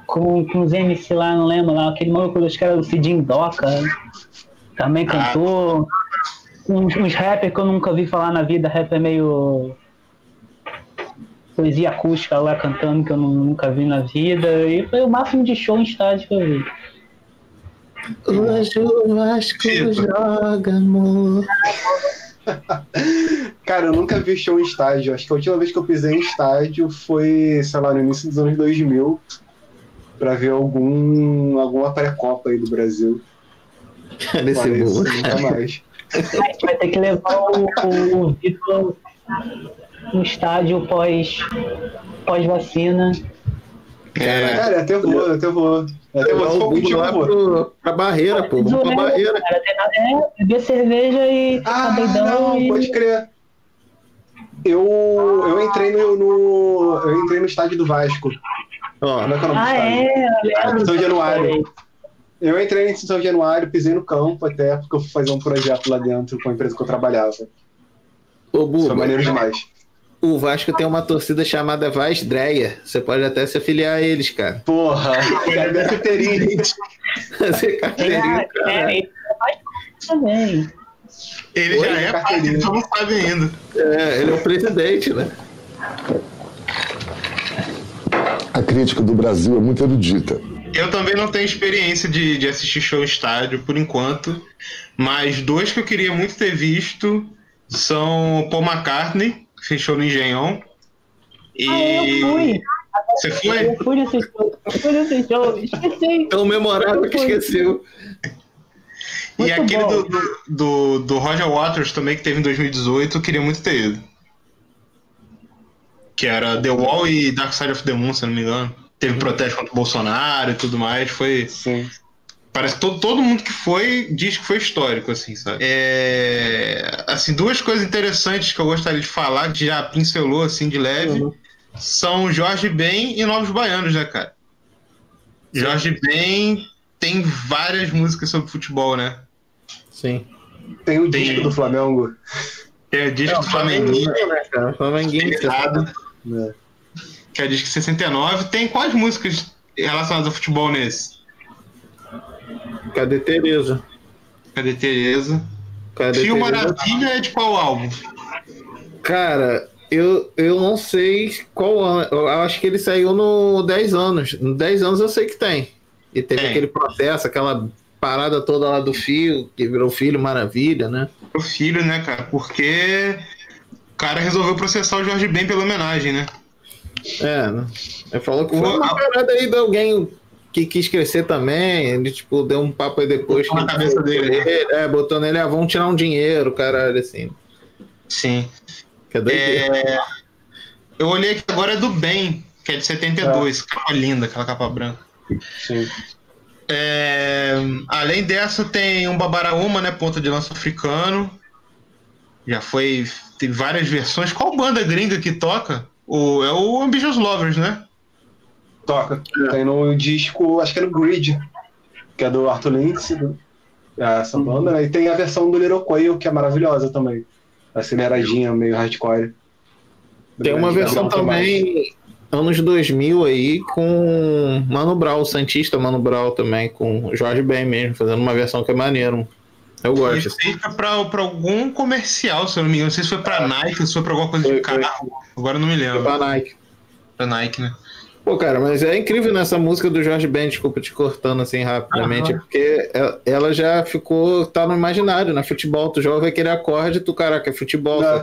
com, com os MC lá, não lembro lá, aquele maluco dos caras do Cidinho Doca também cantou. Uns, uns rappers que eu nunca vi falar na vida, rapper meio poesia acústica lá cantando que eu nu- nunca vi na vida. E foi o máximo de show em estádio que eu vi. Hoje o Vasco Tipo. joga, amor. Cara, eu nunca vi show em estádio. Acho que a última vez que eu pisei em estádio foi, sei lá, no início dos anos 2000, pra ver algum, alguma pré-copa aí do Brasil. Cara, esse bobo. nunca mais. Gente vai ter que levar o, o, o Vitor no estádio pós, pós-vacina. É, Cara, é até vou, até vou. Até vou, Levar se o for Bubo contigo, lá pro, pra barreira, pô. Vamos pra barreira. Cara, tem nada, é beber cerveja e ficar Ah, não, e. pode crer. Eu, eu entrei no, no- Eu entrei no estádio do Vasco. Ó, Como é que é o nome do Ah, estádio? é. São Januário. Eu entrei em São Januário, pisei no campo até, porque eu fui fazer um projeto lá dentro com a empresa que eu trabalhava. ô Foi Buba, maneiro demais. o Vasco tem uma torcida chamada Vaz Dreia. Você pode até se afiliar a eles, cara. Porra, quero ver carteirinha. Fazer É, carteirinha, cara. é, ele faz também. ele Oi, já é então não sabe ainda. É, ele é o presidente, né? A crítica do Brasil é muito erudita. Eu também não tenho experiência de, de assistir show em estádio por enquanto, mas dois que eu queria muito ter visto são Paul McCartney, que fez show no Engenhão. E. Ah, eu fui. Você foi? Eu fui nesse show. Eu fui nesse show. Esqueci. Tão memorável que esqueceu. E Muito aquele bom. do, do, do, Roger Waters também, que teve em 2018, eu queria muito ter ido. Que era The Wall e Dark Side of the Moon, se não me engano. Teve protesto contra o Bolsonaro e tudo mais. Foi. Sim. Parece que todo, todo mundo que foi diz que foi histórico, assim, sabe? É, assim, duas coisas interessantes que eu gostaria de falar, que já pincelou, assim, de leve, são Jorge Ben e Novos Baianos, né, cara? Jorge Ben tem várias músicas sobre futebol, né? Sim. Tem o Tem. disco do Flamengo. Tem o disco do Flamenguinho, né, cara? Flamenguinho. né? Que é o disco 69. Tem quais músicas relacionadas ao futebol nesse? Cadê Tereza? Cadê Tereza? Cadê Fio Tereza? Maravilha é de qual álbum? Cara, eu, eu não sei qual ano. Eu acho que ele saiu no 10 anos. No 10 anos eu sei que tem. E teve Tem. aquele processo, aquela parada toda lá do filho, que virou filho maravilha, né? O filho, né, cara? Porque o cara resolveu processar o Jorge Ben pela homenagem, né? É, né? Ele falou que foi uma parada aí de alguém que quis crescer também. Ele, tipo, deu um papo aí depois. Botou na cabeça dele, né? É, botou nele, ah, vamos tirar um dinheiro, caralho, assim. Sim. Que é doideira. É, Eu olhei aqui agora é do Ben, que é de 72, capa linda, aquela capa branca. Sim. É, além dessa, tem um Babaraúma, né? Ponta de lança africano. Já foi. Tem várias versões. Qual banda gringa que toca? O, é o Ambitious Lovers, né? Toca. Tem no disco, acho que é no Grid, que é do Arthur Lindsay, do- é essa banda, né? E tem a versão do Little Quail, que é maravilhosa também. Aceleradinha, meio hardcore. Tem uma versão também, anos 2000 aí, com Mano Brown, Santista Mano Brown também, com Jorge Ben mesmo, fazendo uma versão que é maneiro. Eu gosto. Isso aí foi pra, pra algum comercial, se eu não me engano. Não sei se foi pra Nike, se foi pra alguma coisa de Foi, foi. carro. Agora eu não me lembro. Pra Nike. Pra Nike, né? Pô, cara, mas é incrível nessa música do Jorge Ben, desculpa te cortando assim rapidamente, Aham. porque ela- ela já ficou, tá no imaginário, né? Futebol, tu joga aquele acorde, tu, caraca, é futebol, É.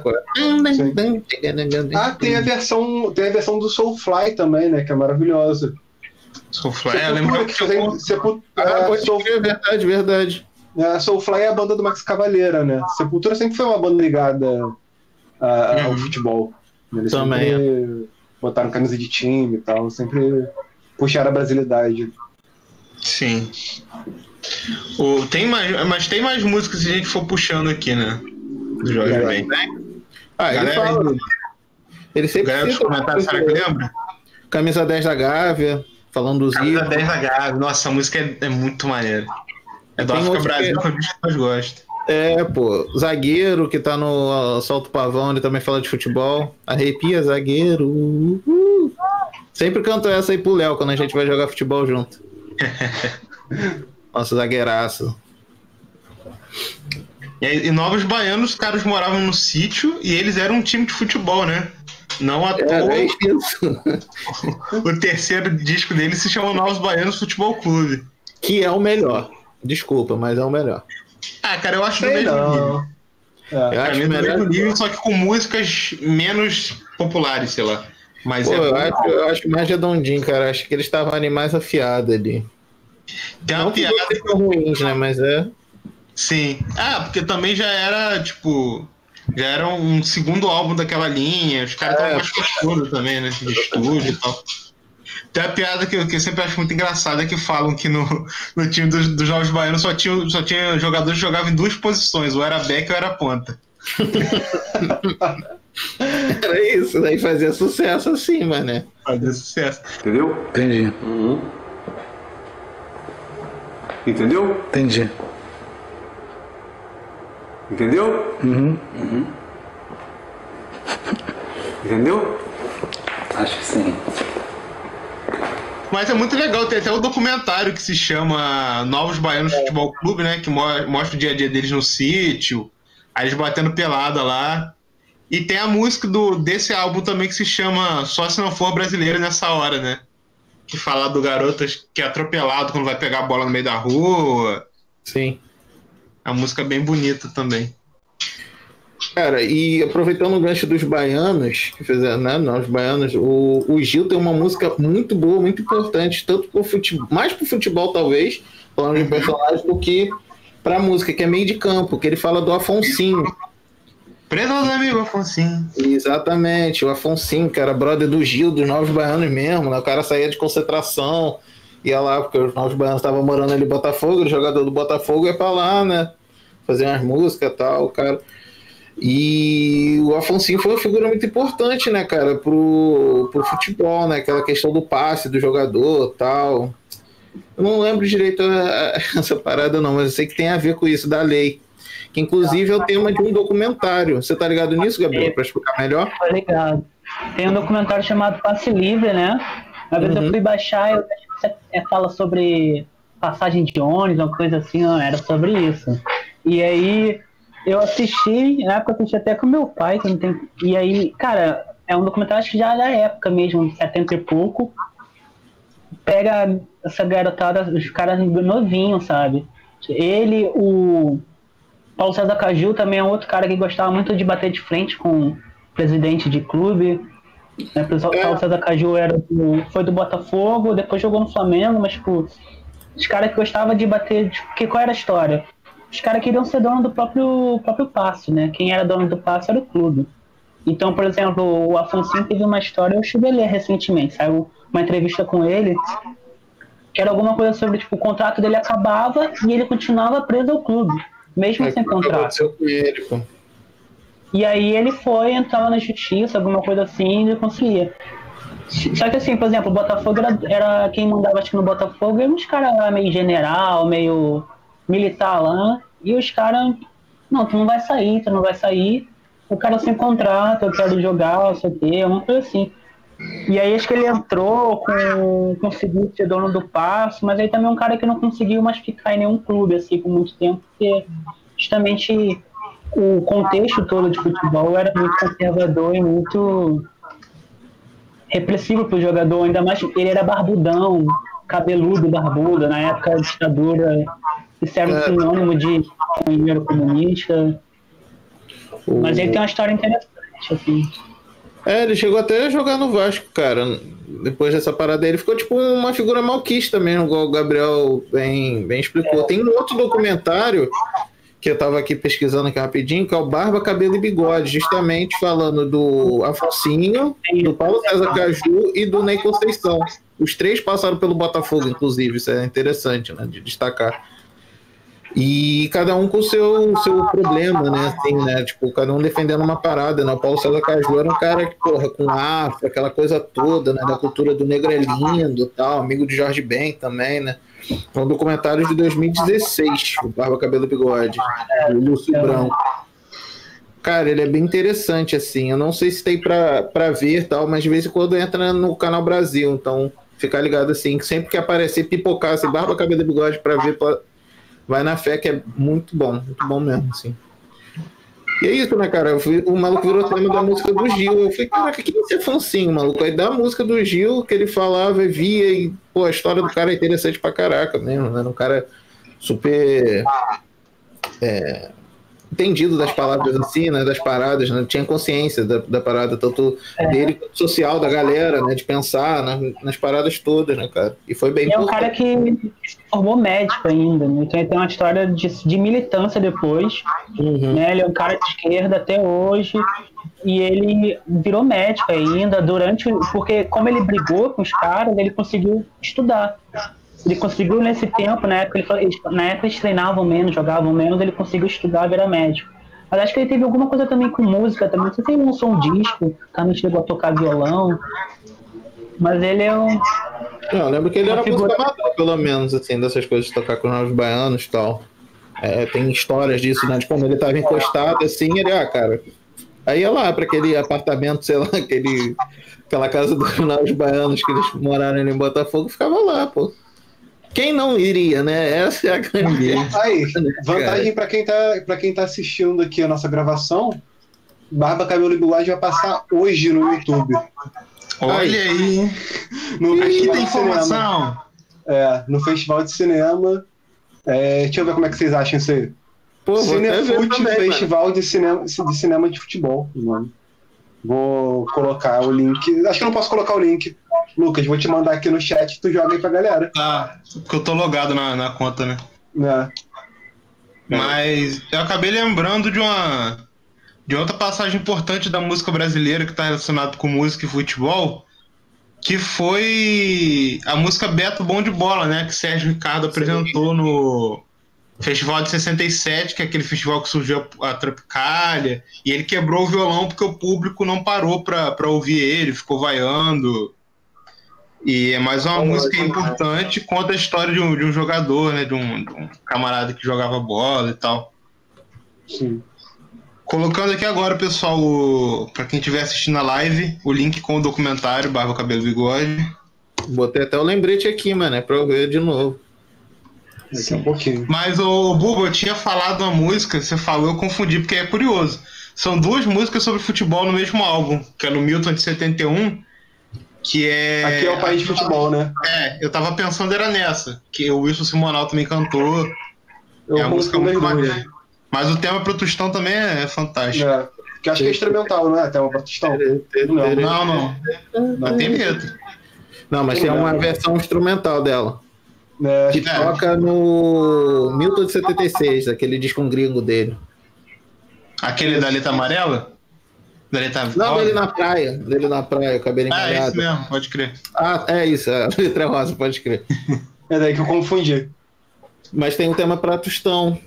Ah, tem a versão, tem a versão do Soulfly também, né? Que é maravilhosa. Soulfly, é, eu lembro Sepultura, que que fazem- Sepul- Ah, é, pode Soul- crer, verdade, verdade. É, Soulfly é a banda do Max Cavaleira, né? Sepultura sempre foi uma banda ligada a- ao Uhum. futebol. Eles Também, sempre botaram camisa de time e tal, sempre puxaram a brasilidade. Sim. O, tem mais, mas tem mais músicas se a gente for puxando aqui, né? Do Jorge É. Ben. Ah, ele Galera, fala. Ele sempre Galera cita comentários, será que lembra? Camisa 10 da Gávea, falando dos Camisa ídolos. 10 da Gabi. Nossa, a música é, é muito maneira. É do África Brasil, que- é que mais gosta. É, pô, zagueiro que tá no Salto Pavão, ele também fala de futebol. Arrepia, zagueiro. uhul. Sempre canto essa aí pro Léo quando a gente vai jogar futebol junto. Nossa, zagueiraço. E, aí, e Novos Baianos, os caras moravam no sítio e eles eram um time de futebol, né? Não à É, toa, é isso. o terceiro disco dele se chama Novos Baianos Futebol Clube. Que é o melhor. Desculpa, mas é o melhor. Ah, cara, eu acho do Sei mesmo nível. não. Eu É. Pra acho é do melhor. mesmo nível, só que com músicas menos populares, sei lá. Mas Pô, é eu acho, eu acho mais redondinho, cara. Acho que eles estavam animais afiados ali. Tem uma Não que piada vocês são ruins, né? Mas é. Sim. Ah, porque também já era, tipo. Já era um segundo álbum daquela linha. Os caras estavam É. mais costuros também, né? De estúdio e tal. Tem a piada que eu, que eu sempre acho muito engraçada que falam que no, no time dos, dos Jogos Baianos só tinha, só tinha jogadores que jogavam em duas posições, ou era back ou era ponta. Era isso. Daí fazia sucesso assim, mané. Fazia sucesso. Entendeu? Entendi. Entendeu? Entendi. Entendeu? Uhum. Entendeu? Acho que sim. Mas é muito legal, tem até o documentário que se chama Novos Baianos Futebol Clube, né? Que mo- mostra o dia a dia deles no sítio, aí eles batendo pelada lá. E tem a música do, desse álbum também que se chama Só Se Não For Brasileiro Nessa Hora, né? Que fala do garoto que é atropelado quando vai pegar a bola no meio da rua. Sim. É uma música bem bonita também. Cara, e aproveitando o gancho dos baianos, que fizeram, né? Não, os baianos, o, o Gil tem uma música muito boa, muito importante, tanto pro futebol, mais pro futebol, talvez, falando de personagem, do que pra música, que é meio de campo, que ele fala do Afonsinho. Preso aos amigos, Afonsinho. Exatamente, o Afonsinho, era brother do Gil, dos Novos Baianos mesmo, né? O cara saía de concentração, ia lá, porque os Novos Baianos estavam morando ali em Botafogo, o jogador do Botafogo ia pra lá, né? Fazer umas músicas e tal, cara. E o Afonsinho foi uma figura muito importante, né, cara, pro, pro futebol, né? Aquela questão do passe do jogador tal. Eu não lembro direito a- a- essa parada, não, mas eu sei que tem a ver com isso da lei. Que inclusive é o tema de um documentário. Você tá ligado nisso, Gabriel? Pra explicar melhor? Tô ligado. Tem um documentário chamado Passe Livre, né? Uma vez Uhum. eu fui baixar, eu acho que você é, fala sobre passagem de ônibus, uma coisa assim, não, era sobre isso. E aí eu assisti, na época eu assisti até com meu pai, que não tem. E aí, cara, é um documentário acho que já da época mesmo, de 70 e pouco. Pega essa garotada, os caras novinhos, sabe? Ele, o Paulo César Caju também é outro cara que gostava muito de bater de frente com o presidente de clube. Né? O Paulo César Caju era do- foi do Botafogo, depois jogou no Flamengo, mas tipo, os caras que gostavam de bater. de- Porque qual era a história? Os caras queriam ser dono do próprio, próprio passo, né? Quem era dono do passo era o clube. Então, por exemplo, o Afonso teve uma história, eu ler recentemente, saiu uma entrevista com ele, que era alguma coisa sobre, tipo, o contrato dele acabava e ele continuava preso ao clube, mesmo É, sem contrato. com ele, pô. E aí ele foi, entrava na justiça, alguma coisa assim, e conseguia. Só que assim, por exemplo, o Botafogo era, era quem mandava acho que no Botafogo, eram uns caras meio general, meio militar lá, e os caras, não, tu não vai sair, tu não vai sair, o cara sem contrato, eu quero jogar, não sei o quê, uma coisa assim. E aí acho que ele entrou, com, conseguiu ser dono do passo, mas aí também é um cara que não conseguiu mais ficar em nenhum clube assim por muito tempo, porque justamente o contexto todo de futebol era muito conservador e muito repressivo pro jogador, ainda mais ele era barbudão, cabeludo, barbudo, na época da ditadura, isso era um É. sinônimo de engenheiro comunista. Mas ele tem uma história interessante, assim. É, ele chegou até a jogar no Vasco, cara. Depois dessa parada ele ficou tipo uma figura malquista mesmo, igual o Gabriel bem, bem explicou. Tem um outro documentário que eu tava aqui pesquisando aqui rapidinho, que é o Barba, Cabelo e Bigode, justamente falando do Afonsinho, do Paulo César Caju e do Ney Conceição. Os três passaram pelo Botafogo, inclusive, isso é interessante, né, de destacar. E cada um com o seu, seu problema, né? Assim, né? Tipo, cada um defendendo uma parada, né? O Paulo César Caju era um cara que, porra, com afro, aquela coisa toda, né? Da cultura do negro é lindo tal, amigo de Jorge Ben também, né? É um documentário de 2016, o Barba Cabelo e Bigode, o Lúcio Branco. Cara, ele é bem interessante, assim. Eu não sei se tem pra, pra ver tal, mas de vez em quando entra no Canal Brasil. Então, ficar ligado assim, que sempre que aparecer, pipocar assim, Barba Cabelo e Bigode pra ver, vai na fé, que é muito bom, muito bom mesmo, assim. E é isso, né, cara? Fui- o maluco virou tema da música do Gil. Eu falei, caraca, que esse Afonsinho, maluco? Aí da música do Gil, que ele falava e via, e, pô, a história do cara é interessante pra caraca mesmo, né? Um cara super. é, entendido das palavras assim, né? Das paradas, né? Tinha consciência da, da parada, tanto dele quanto social, da galera, né? De pensar né? nas paradas todas, né, cara? E foi bem E é um cara que se formou médico ainda, né? Então ele tem uma história de, de militância depois. Né? Ele é um cara de esquerda até hoje. E ele virou médico ainda durante. Porque como ele brigou com os caras, ele conseguiu estudar. Ele conseguiu nesse tempo, na época, ele, na época eles treinavam menos, jogavam menos, ele conseguiu estudar e virar médico. Mas acho que ele teve alguma coisa também com música também. Não sei se ele lançou um disco, também chegou a tocar violão. Mas ele é um. Não, eu lembro que ele era figura- música amador, pelo menos, assim, dessas coisas de tocar com os novos baianos e tal. É, tem histórias disso, né? De quando ele tava encostado, assim, ele, ah, cara. Aí ia lá para aquele apartamento, sei lá, aquele, aquela casa dos novos baianos que eles moraram ali em Botafogo, ficava lá, pô. Quem não iria, né? Essa é a grande. Aí, vantagem pra quem, tá, pra quem tá assistindo aqui a nossa gravação: Barba, Cabelo e Bigode vai passar hoje no YouTube. Olha aí? No Aqui Festival tem de Cinema. informação. É, no Festival de Cinema. É, deixa eu ver como é que vocês acham isso aí. Pô, Cinefute também, Festival de cinema, de cinema de Futebol. Mano. Vou colocar o link. Acho que eu não posso colocar o link. Lucas, vou te mandar aqui no chat tu joga aí pra galera. Tá, porque eu tô logado na, na conta, né? Né? Mas eu acabei lembrando de uma de outra passagem importante da música brasileira que está relacionado com música e futebol, que foi a música Beto Bom de Bola, né? Que Sérgio Ricardo apresentou no Festival de 67, que é aquele festival que surgiu a, a Tropicália, e ele quebrou o violão porque o público não parou para ouvir ele, ficou vaiando. E é mais uma música importante, conta a história de um, de um jogador, né? De um, de um camarada que jogava bola e tal. Sim. Colocando aqui agora, pessoal, para quem estiver assistindo a live, o link com o documentário Barba, Cabelo e Bigode. Botei até o lembrete aqui, mano, é pra eu ver de novo. Daqui a um pouquinho. Mas, o Buba, eu tinha falado uma música, você falou, eu confundi, porque é curioso. São duas músicas sobre futebol no mesmo álbum, que é no Milton de 71, que é. Aqui é o país de futebol, né? É, eu tava pensando era nessa, que o Wilson Simonal também cantou. Eu é a música muito maneira. Mas o tema pro Tostão também é fantástico. É, que acho que é instrumental, não é? Até uma partistão. Não, Não, não. Não tem letra. Não, mas tem uma versão instrumental dela. É, Que toca no Milton de 76, aquele disco gringo dele. Aquele da letra amarela? Da letra Não, dele na praia. Dele na praia, cabelinho Ah, é isso mesmo, pode crer. Ah, é isso, é. Letra rosa, pode crer. é daí que eu confundi. Mas tem um tema pra Tostão.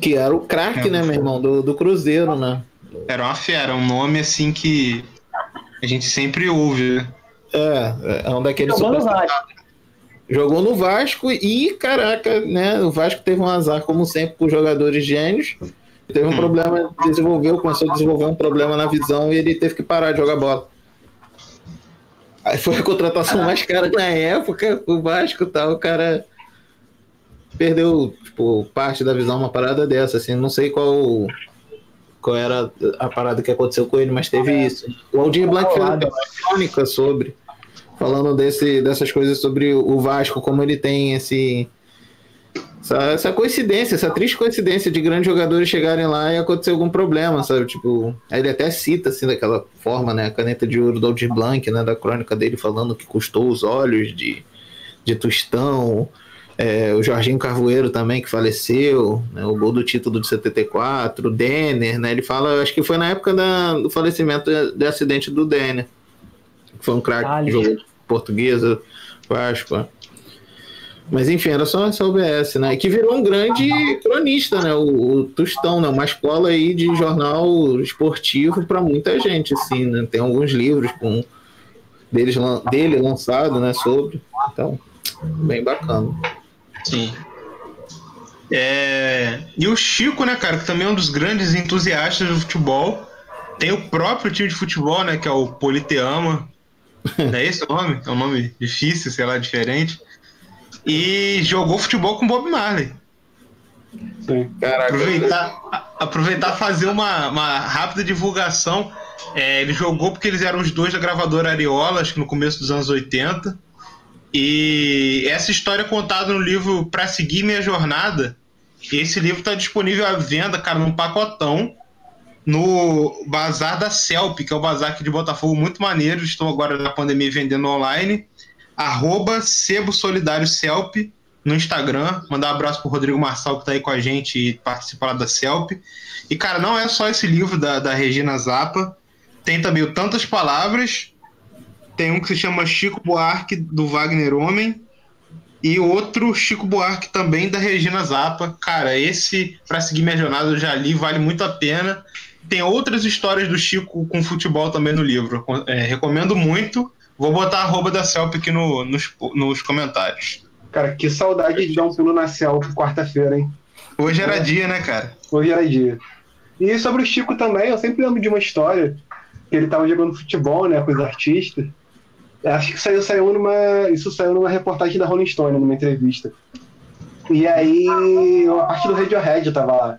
Que era o craque, É. né, meu irmão? Do, do Cruzeiro, né? Era uma fera, um nome assim que a gente sempre ouve. né? É, é um daqueles Jogou no Vasco. Jogou no Vasco e, caraca, né? O Vasco teve um azar, como sempre, com jogadores gênios. Teve um problema, desenvolveu, começou a desenvolver um problema na visão e ele teve que parar de jogar bola. Aí foi a contratação mais cara na época, o Vasco e tal, o cara perdeu, tipo, parte da visão, uma parada dessa, assim, não sei qual qual era a parada que aconteceu com ele, mas teve isso. O Aldir Blanc fez uma crônica sobre, falando desse, dessas coisas sobre o Vasco, como ele tem esse essa, essa coincidência, essa triste coincidência de grandes jogadores chegarem lá e acontecer algum problema, sabe? Tipo, ele até cita, assim, daquela forma, né? A caneta de ouro do Aldir Blanc, né? Da crônica dele falando que custou os olhos de, de Tostão. É, o Jorginho Carvoeiro também, que faleceu, né? o gol do título de 74, o Denner, né? Ele fala, acho que foi na época da- do falecimento do acidente do Denner. que Foi um craque que Vale. jogou portuguesa, Vasco. Mas enfim, era só essa OBS, né? Que virou um grande cronista, né? O, o Tostão, né? Uma escola aí de jornal esportivo para muita gente, assim, né? Tem alguns livros com deles, dele lançado, né? Sobre. Então, bem bacana. Sim. É, E o Chico, né, cara, que também é um dos grandes entusiastas do futebol. Tem o próprio time de futebol, né, que é o Politeama. Não é esse o nome? É um nome difícil, sei lá, diferente. E jogou futebol com Bob Marley. Sim. Aproveitar, a- aproveitar fazer uma, uma rápida divulgação. É, ele jogou porque eles eram os dois da gravadora Ariola, acho que no começo dos anos 80. E essa história é contada no livro Pra Seguir Minha Jornada. E esse livro está disponível à venda, cara, num pacotão, no Bazar da Celp, que é o bazar aqui de Botafogo, muito maneiro. Estou agora na pandemia vendendo online. Arroba Sebo Solidário Celp no Instagram. Mandar um abraço pro Rodrigo Marçal, que tá aí com a gente e participa lá da Celp. E, cara, não é só esse livro da, da Regina Zappa. Tem também o Tantas Palavras. Tem um que se chama Chico Buarque, do Wagner Homem. E outro Chico Buarque também da Regina Zappa. Cara, esse, pra seguir minha jornada, eu já li, vale muito a pena. Tem outras histórias do Chico com futebol também no livro. É, recomendo muito. Vou botar a arroba da Celp aqui no- nos, nos comentários. Cara, que saudade de dar um pulo na Celp quarta-feira, hein? Hoje era dia, né, cara? Hoje era dia. E sobre o Chico também, eu sempre lembro de uma história que ele tava jogando futebol, né, com os artistas. Acho que saiu, saiu numa. Isso saiu numa reportagem da Rolling Stone, numa entrevista. E aí, a parte do Radiohead tava lá.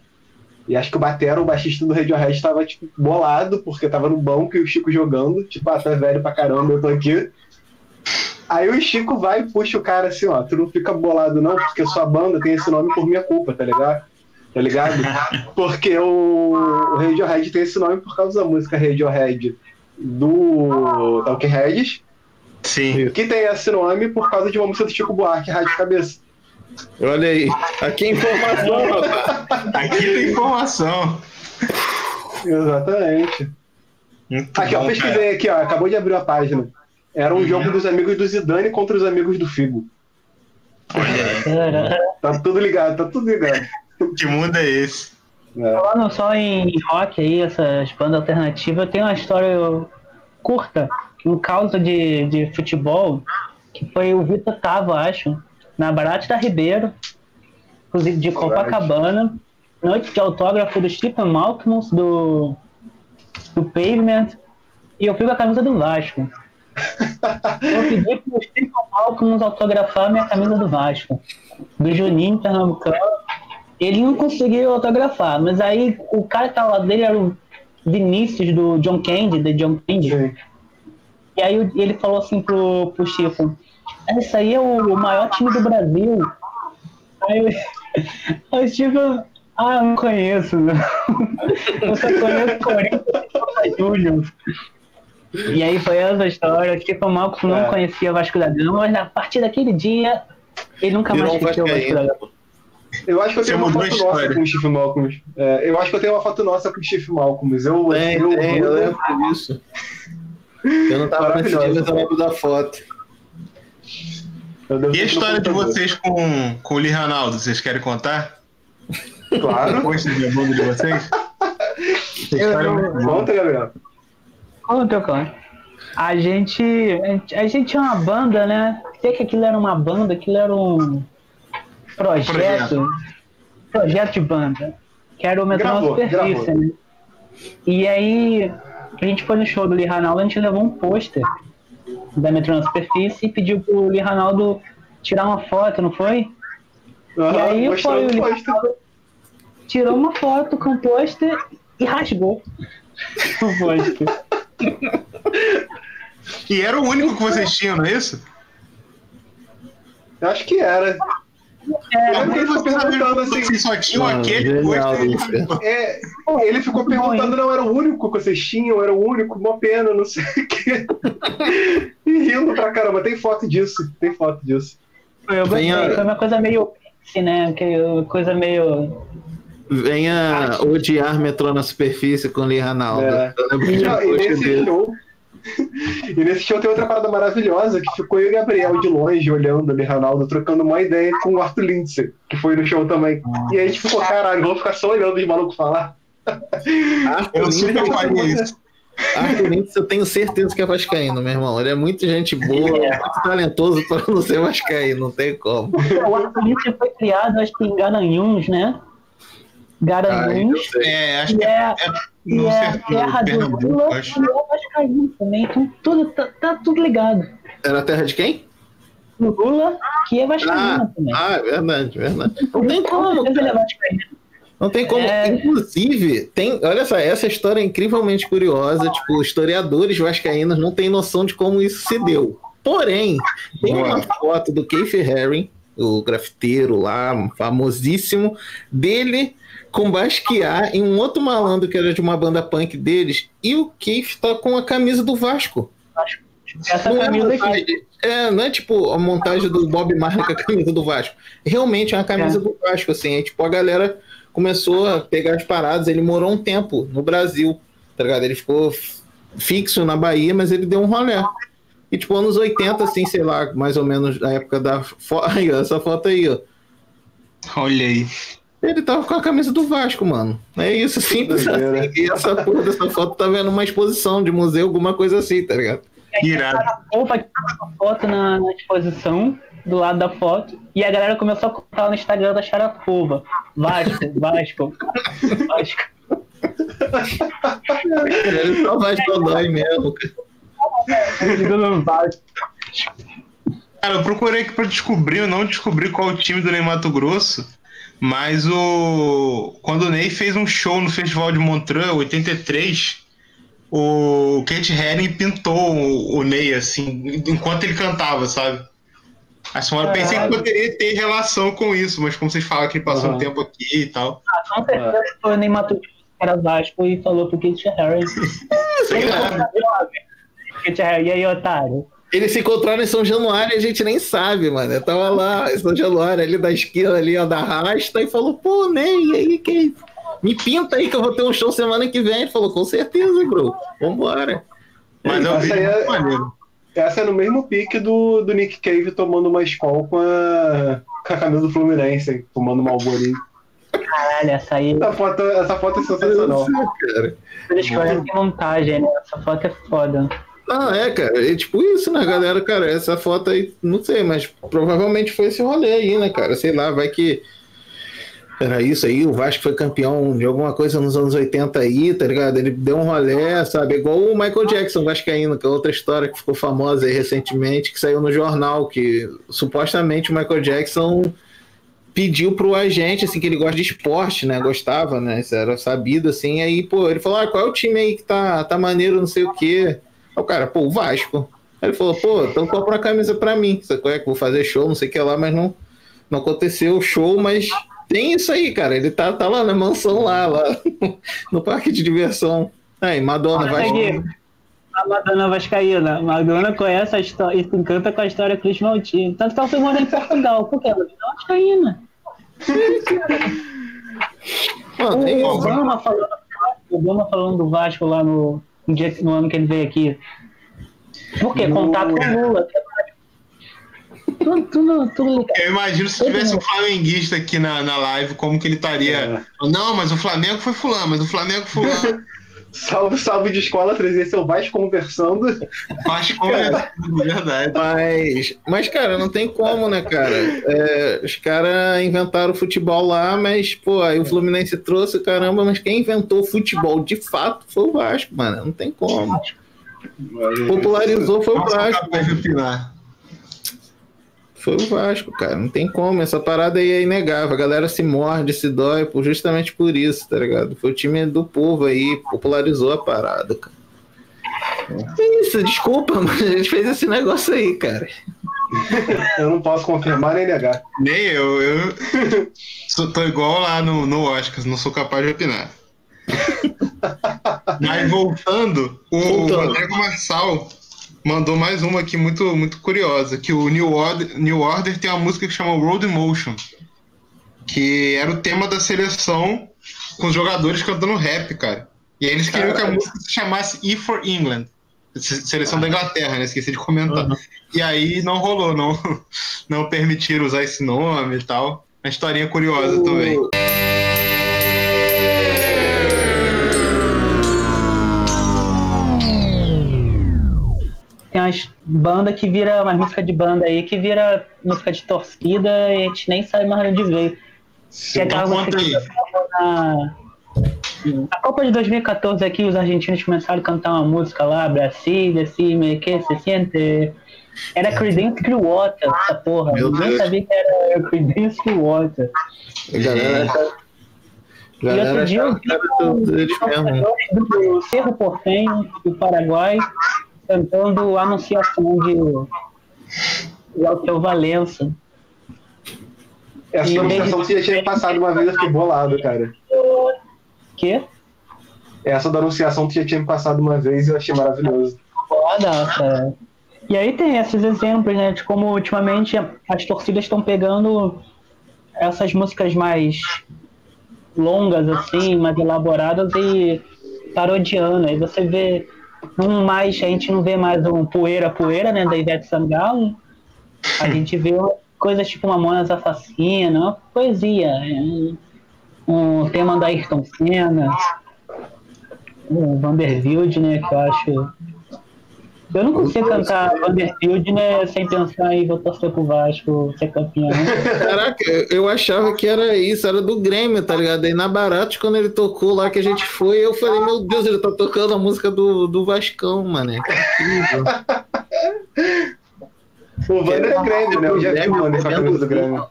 E acho que o Batera, o baixista do Radiohead, tava, tipo, bolado, porque tava no banco e o Chico jogando. Tipo, ah, tu é velho pra caramba, eu tô aqui. Aí o Chico vai e puxa o cara assim, ó, tu não fica bolado não, porque sua banda tem esse nome por minha culpa, tá ligado? Tá ligado? Porque o, o Radiohead tem esse nome por causa da música Radiohead do Talkheads, Sim. que tem esse nome por causa de uma música do Chico Buarque, Rádio Cabeça. Olha aí. Aqui é informação, rapaz. Aqui tem informação. Exatamente. Muito Aqui, ó, bom, pesquisei aqui, ó, acabou de abrir a página. Era um Uhum. jogo dos amigos do Zidane contra os amigos do Figo. Cara, Tá tudo ligado, tá tudo ligado. cara. Que mundo é esse? É. falando só em rock aí, essas bandas alternativas, eu tenho uma história curta, um caso de, de futebol, que foi o Vitor Tava, acho, na Barate da Ribeiro, inclusive de Copacabana, noite de autógrafo do Stephen Malcolm, do, do Pavement, e eu fui com a camisa do Vasco. Eu pedi pro Stephen Malcolm autografar minha camisa do Vasco, do Juninho Pernambucano. Ele não conseguiu autografar, mas aí o cara que tava lá dele era o Vinícius do John Candy, de John Candy. Sim. E aí o- ele falou assim pro, pro Chico, isso aí é o maior time do Brasil. Aí eu, eu tipo, ah, eu não conheço, não. Eu só conheço Corinthians e. E aí foi essa história. Tipo, o Malcos não É. conhecia o Vasco da Gama, mas a partir daquele dia ele nunca Virou mais esqueceu o Vasco da. Gama. Eu acho que eu Você tenho uma foto a nossa história. com o Steve Malcolm. É, eu acho que eu tenho uma foto nossa com o Steve Malcolm. Eu, Tem, eu, tem, eu lembro disso. Eu não tava nesse dia, Maravilhosa. mas eu lembro da foto. E a história de vocês com, com o Lee Ronaldo, vocês querem contar? Claro. Depois do mundo de vocês? É. Conta, Gabriel. Conta, cara. A gente, a gente. Tinha uma banda, né? Sei que aquilo era uma banda, aquilo era um projeto. Projeto, de banda. Que era o Metrô na Gravou, Superfície, gravou. né? E aí, a gente foi no show do Lee Ranaldo, a gente levou um pôster da Metrô na Superfície e pediu pro Lee Ranaldo tirar uma foto, não foi? E Aham, aí foi o Lee. Ranaldo, tirou uma foto com o pôster e rasgou o pôster. E era o único que vocês tinham, não é isso? Eu acho que era. É, É porque ele ficou perguntando assim. Vocês só tinham Mano, aquele genial pôster. isso. É, ele ficou perguntando, não, era o único que vocês tinham, era o único, uma pena, não sei o quê. E rindo pra caramba, tem foto disso, tem foto disso. Eu gostei, foi uma coisa meio assim, né? Que coisa meio. Venha odiar metrô na superfície com o Lee Ranaldo. É. Eu lembro de não, e nesse show. E nesse show tem outra parada maravilhosa que ficou eu e o Gabriel de longe olhando ali, Ronaldo, trocando uma ideia com o Arthur Lindsay, que foi no show também. E aí a gente ficou, caralho, vamos ficar só olhando os malucos falar. Arthur Eu Lindsay- super faria isso. Arthur Lindsay, eu tenho certeza que é vascaíno, meu irmão. Ele é muito gente boa, É. muito talentoso para não ser vascaíno, não tem como. O Arthur foi criado, acho que em Garanhuns, né? Ah, Garanhuns. É, acho que é, é e no é a terra do Pernambuco, Lula acho. é Vascaíno também. Então tudo, tá, tá tudo ligado. Era a terra de quem? O Lula, que é Vascaíno Ah, também. ah, é verdade, verdade. Não tem Com como, é. Não tem como. É. Inclusive, tem. Olha só, essa história é incrivelmente curiosa. Tipo, historiadores vascaínos não têm noção de como isso se deu. Porém, tem Boa. uma foto do Keith Haring, o grafiteiro lá, famosíssimo, dele com Basquiat em um outro malandro que era de uma banda punk deles, e o Keith tá com a camisa do Vasco. Essa Não é, camisa aqui. montagem, é, não é tipo a montagem do Bob Marley com a camisa do Vasco. Realmente é uma camisa É. do Vasco, assim. Aí, tipo, a galera começou a pegar as paradas. Ele morou um tempo no Brasil, tá ligado? Ele ficou fixo na Bahia, mas ele deu um rolê. E, tipo, anos 80, assim, sei lá, mais ou menos na época da. Fo... Aí, ó, essa foto aí, ó. Olha aí. Ele tava com a camisa do Vasco, mano. É isso, simples assim. E essa porra dessa foto tá vendo uma exposição de museu, alguma coisa assim, tá ligado? Irado. Opa, que tava a foto na, na exposição, do lado da foto, e a galera começou a contar no Instagram da Charapova. Vasco, Vasco, Vasco. Ele só vai dói mesmo, cara. Vasco. Cara, eu procurei aqui pra descobrir, eu não descobri qual o time do Ney Mato Grosso, mas o quando o Ney fez um show no Festival de Montreux, 83, o Kate Herring pintou o, o Ney, assim, enquanto ele cantava, sabe? Assim, eu pensei que poderia ter relação com isso, mas como vocês falam que ele passou um Aham. tempo aqui e tal. Com certeza foi o Neymar Tucci, que era Vasco, e falou pro Kate Harry. Kate Harry, e aí, otário? Eles se encontraram em São Januário e a gente nem sabe, mano. Eu tava lá em São Januário, ali da esquina, ali, ó, da rasta, e falou, pô, Ney, e aí, que Me pinta aí que eu vou ter um show semana que vem. Ele falou, com certeza, bro. Vambora. Mas é Essa vídeo aí é- maneiro. Essa é no mesmo pique do, do Nick Cave tomando uma escola com a, com a camisa do Fluminense, tomando uma alborinho. Caralho, essa aí, Essa foto, essa foto é sensacional. cara. essa história tem montagem, né? Essa foto é foda. Não, é, cara. É tipo isso, né, galera? Cara, essa foto aí, não sei, mas provavelmente foi esse rolê aí, né, cara? Sei lá, vai que. Era isso aí, o Vasco foi campeão de alguma coisa nos anos 80 aí, tá ligado? Ele deu um rolê, sabe? Igual o Michael Jackson Vascaíno, que é outra história que ficou famosa aí recentemente, que saiu no jornal, que supostamente o Michael Jackson pediu pro agente, assim, que ele gosta de esporte, né? Gostava, né? Isso era sabido, assim. Aí, pô, ele falou: ah, qual é o time aí que tá, tá maneiro, não sei o quê. Aí o cara, pô, o Vasco. Aí ele falou, pô, então compra uma camisa pra mim. Sabe qual é que vou fazer show, não sei o que lá, mas não, não aconteceu o show, mas tem isso aí, cara. Ele tá, tá lá na mansão lá, lá no parque de diversão. Aí, Madonna vai. A Madonna Vascaína. Madonna conhece a história e se encanta com a história Cris Maltino. Tanto que ela foi morar em Portugal. Por quê? Ela é Vascaína. Mano, o. Obama falando, o Obama falando do Vasco lá no, no, dia, no ano que ele veio aqui. Por quê? Contato com o Lula. Tudo, tudo, tudo ligado. Eu imagino se tivesse um flamenguista aqui na, na live, como que ele estaria. Não, mas o Flamengo foi fulano, mas o Flamengo fulano. Salve, salve de escola, trazer seu Vasco conversando. Acho que é verdade. Mas, mas, cara, não tem como, né, cara? É, os caras inventaram o futebol lá, mas, pô, aí o Fluminense trouxe, caramba, mas quem inventou o futebol de fato foi o Vasco, mano. Não tem como. Popularizou foi o Vasco. Foi o Vasco, cara. Não tem como. Essa parada aí é inegável. A galera se morde, se dói por, justamente por isso, tá ligado? Foi o time do povo aí, popularizou a parada, cara. É isso, desculpa, mas a gente fez esse negócio aí, cara. Eu não posso confirmar nem negar. Nem eu, eu sou- tô igual lá no, no Oscars, não sou capaz de opinar. Mas voltando, o Voltando. Rodrigo Marçal mandou mais uma aqui muito, muito curiosa, que o New Order, New Order tem uma música que chama Road Emotion, que era o tema da seleção com os jogadores cantando rap, cara. E aí eles queriam que a música se chamasse E for England. Se- Seleção da Inglaterra, né? Esqueci de comentar. E aí não rolou, não, não permitiram usar esse nome e tal. Uma historinha curiosa também. Tem umas bandas que vira, umas músicas de banda aí que vira música de torcida e a gente nem sabe mais onde veio. Que é aquela música que na, na Copa de 2014 aqui, os argentinos começaram a cantar uma música lá, Brasil, decime que se siente. Era Creedence Clearwater, essa porra. Meu Ninguém Deus. sabia que era Creedence Clearwater. Galera, E outro galera dia eu vi eles mesmos. do Cerro Portenho, do Paraguai, cantando anunciação de o Alceu Valença. Essa E anunciação que já tinha passado uma vez, eu fiquei bolado, cara. Que? Essa da anunciação que já tinha me passado uma vez eu achei maravilhoso. Foda, cara. E aí tem esses exemplos, né? De como ultimamente as torcidas estão pegando essas músicas mais longas, assim, mais elaboradas e parodiando. Aí você vê um mais, a gente não vê mais um Poeira Poeira, né? Da Ivete Sangalo. A gente vê coisas tipo Mamonas Assassina, uma poesia. é, Um tema da Ayrton Senna, o Vanderbilt, né? Que eu acho eu não consigo cantar Vanderbilt, né, sem pensar em vou torcer pro Vasco ser campeão. Caraca, eu achava que era isso, era do Grêmio, tá ligado? Aí na Baratos, quando ele tocou lá que a gente foi, eu falei, meu Deus, ele tá tocando a música do, do Vascão, mano. Que incrível. O Vander é Grêmio, né? Eu já vi o Vander com a camisa do Grêmio.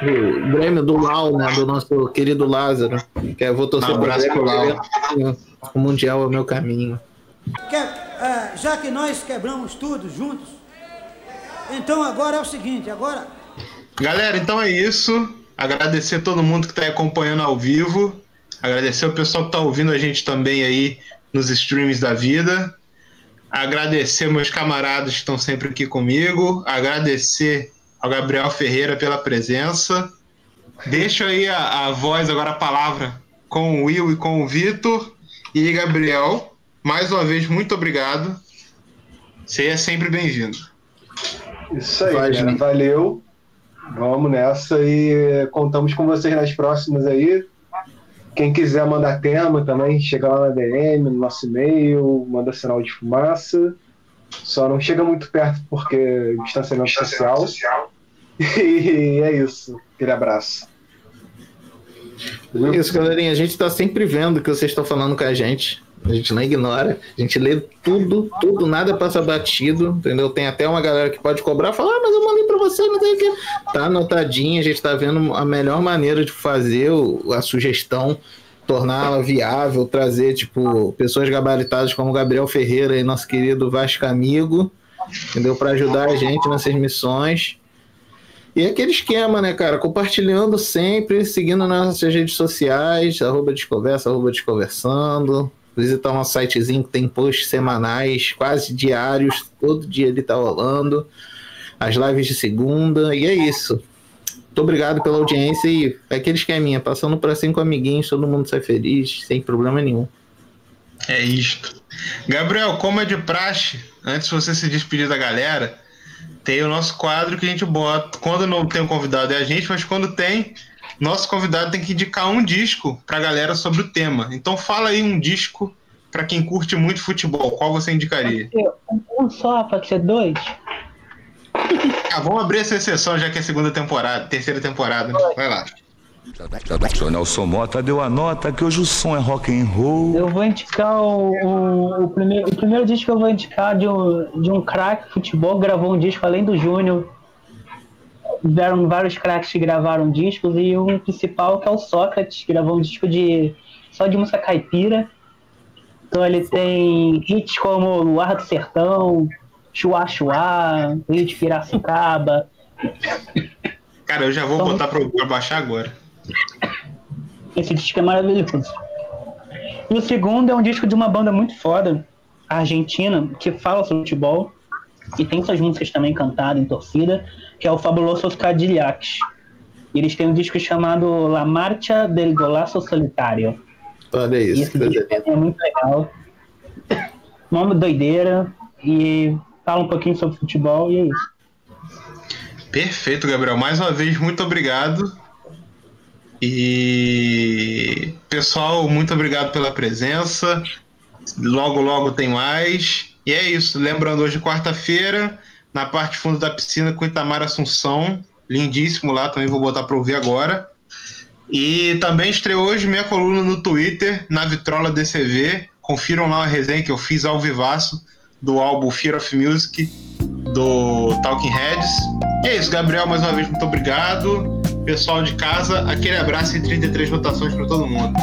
O Grêmio do Lau, né? Do nosso querido Lázaro. Que é, vou torcer Um abraço pro Grêmio. O Mundial é o meu caminho. Que- já que nós quebramos tudo juntos, então agora é o seguinte, agora Galera, então é isso. Agradecer a todo mundo que está acompanhando ao vivo. Agradecer o pessoal que está ouvindo a gente também aí nos streams da vida. Agradecer meus camaradas que estão sempre aqui comigo. Agradecer ao Gabriel Ferreira pela presença. Deixo aí a, a voz, agora a palavra, com o Will e com o Vitor. E Gabriel, mais uma vez, muito obrigado. Você é sempre bem-vindo. Isso aí, Vai, cara. gente. Valeu. Vamos nessa e contamos com vocês nas próximas aí. Quem quiser mandar tema também, chega lá na DM, no nosso e-mail, manda sinal de fumaça. Só não chega muito perto porque distanciamento social. E é isso. Aquele abraço. Isso, galerinha. A gente tá sempre vendo o que vocês estão falando com a gente. A gente não ignora. A gente lê tudo, tudo, nada passa batido, entendeu? Tem até uma galera que pode cobrar, falar, ah, mas eu mandei pra você, não sei o que. Tá anotadinho, a gente tá vendo a melhor maneira de fazer a sugestão, torná-la viável, trazer, tipo, pessoas gabaritadas como Gabriel Ferreira e nosso querido Vasco Amigo, entendeu? Pra ajudar a gente nessas missões. E aquele esquema, né, cara? Compartilhando sempre, seguindo nossas redes sociais, arroba Desconversa, arroba Desconversando. Visitar um sitezinho que tem posts semanais, quase diários, todo dia ele tá rolando. As lives de segunda, e é isso. Muito obrigado pela audiência e é aquele esqueminha, passando para cinco amiguinhos, todo mundo sai feliz, sem problema nenhum. É isto. Gabriel, como é de praxe, antes de você se despedir da galera, tem o nosso quadro que a gente bota. Quando não tem um convidado é a gente, mas quando tem, nosso convidado tem que indicar um disco pra galera sobre o tema. Então fala aí um disco para quem curte muito futebol. Qual você indicaria? Um só, pode ser dois? Ah, vamos abrir essa exceção já que é segunda temporada, terceira temporada. Né? Vai lá. Seu Nelson Mota deu a nota que hoje o som é rock and roll. Eu vou indicar o, o, o primeiro, o primeiro disco que eu vou indicar de um, de um craque futebol gravou um disco além do Júnior. Tiveram vários craques que gravaram discos e um principal que é o Sócrates, que gravou um disco de só de música caipira. Então ele tem hits como Luar do Sertão, Chuá Chuá, Rio de Piracicaba. Cara, eu já vou então, botar pra baixar agora. Esse disco é maravilhoso. E o segundo é um disco de uma banda muito foda, argentina, que fala sobre futebol e tem suas músicas também cantadas em torcida, que é o Fabuloso Cadillacs. Eles têm um disco chamado La Marcha del Golaço Solitário. Olha isso. Esse disco é muito legal. Nome doideira e fala um pouquinho sobre futebol e é isso. Perfeito, Gabriel. Mais uma vez, muito obrigado. E pessoal, muito obrigado pela presença. Logo, logo tem mais. E é isso. Lembrando, hoje, quarta-feira, na parte fundo da piscina com Itamar Assunção. Lindíssimo lá, também vou botar para ouvir agora. E também estreou hoje minha coluna no Twitter, na Vitrola DCV. Confiram lá a resenha que eu fiz ao vivaço do álbum Fear of Music do Talking Heads. E é isso, Gabriel, mais uma vez, muito obrigado. Pessoal de casa, aquele abraço e 33 votações para todo mundo.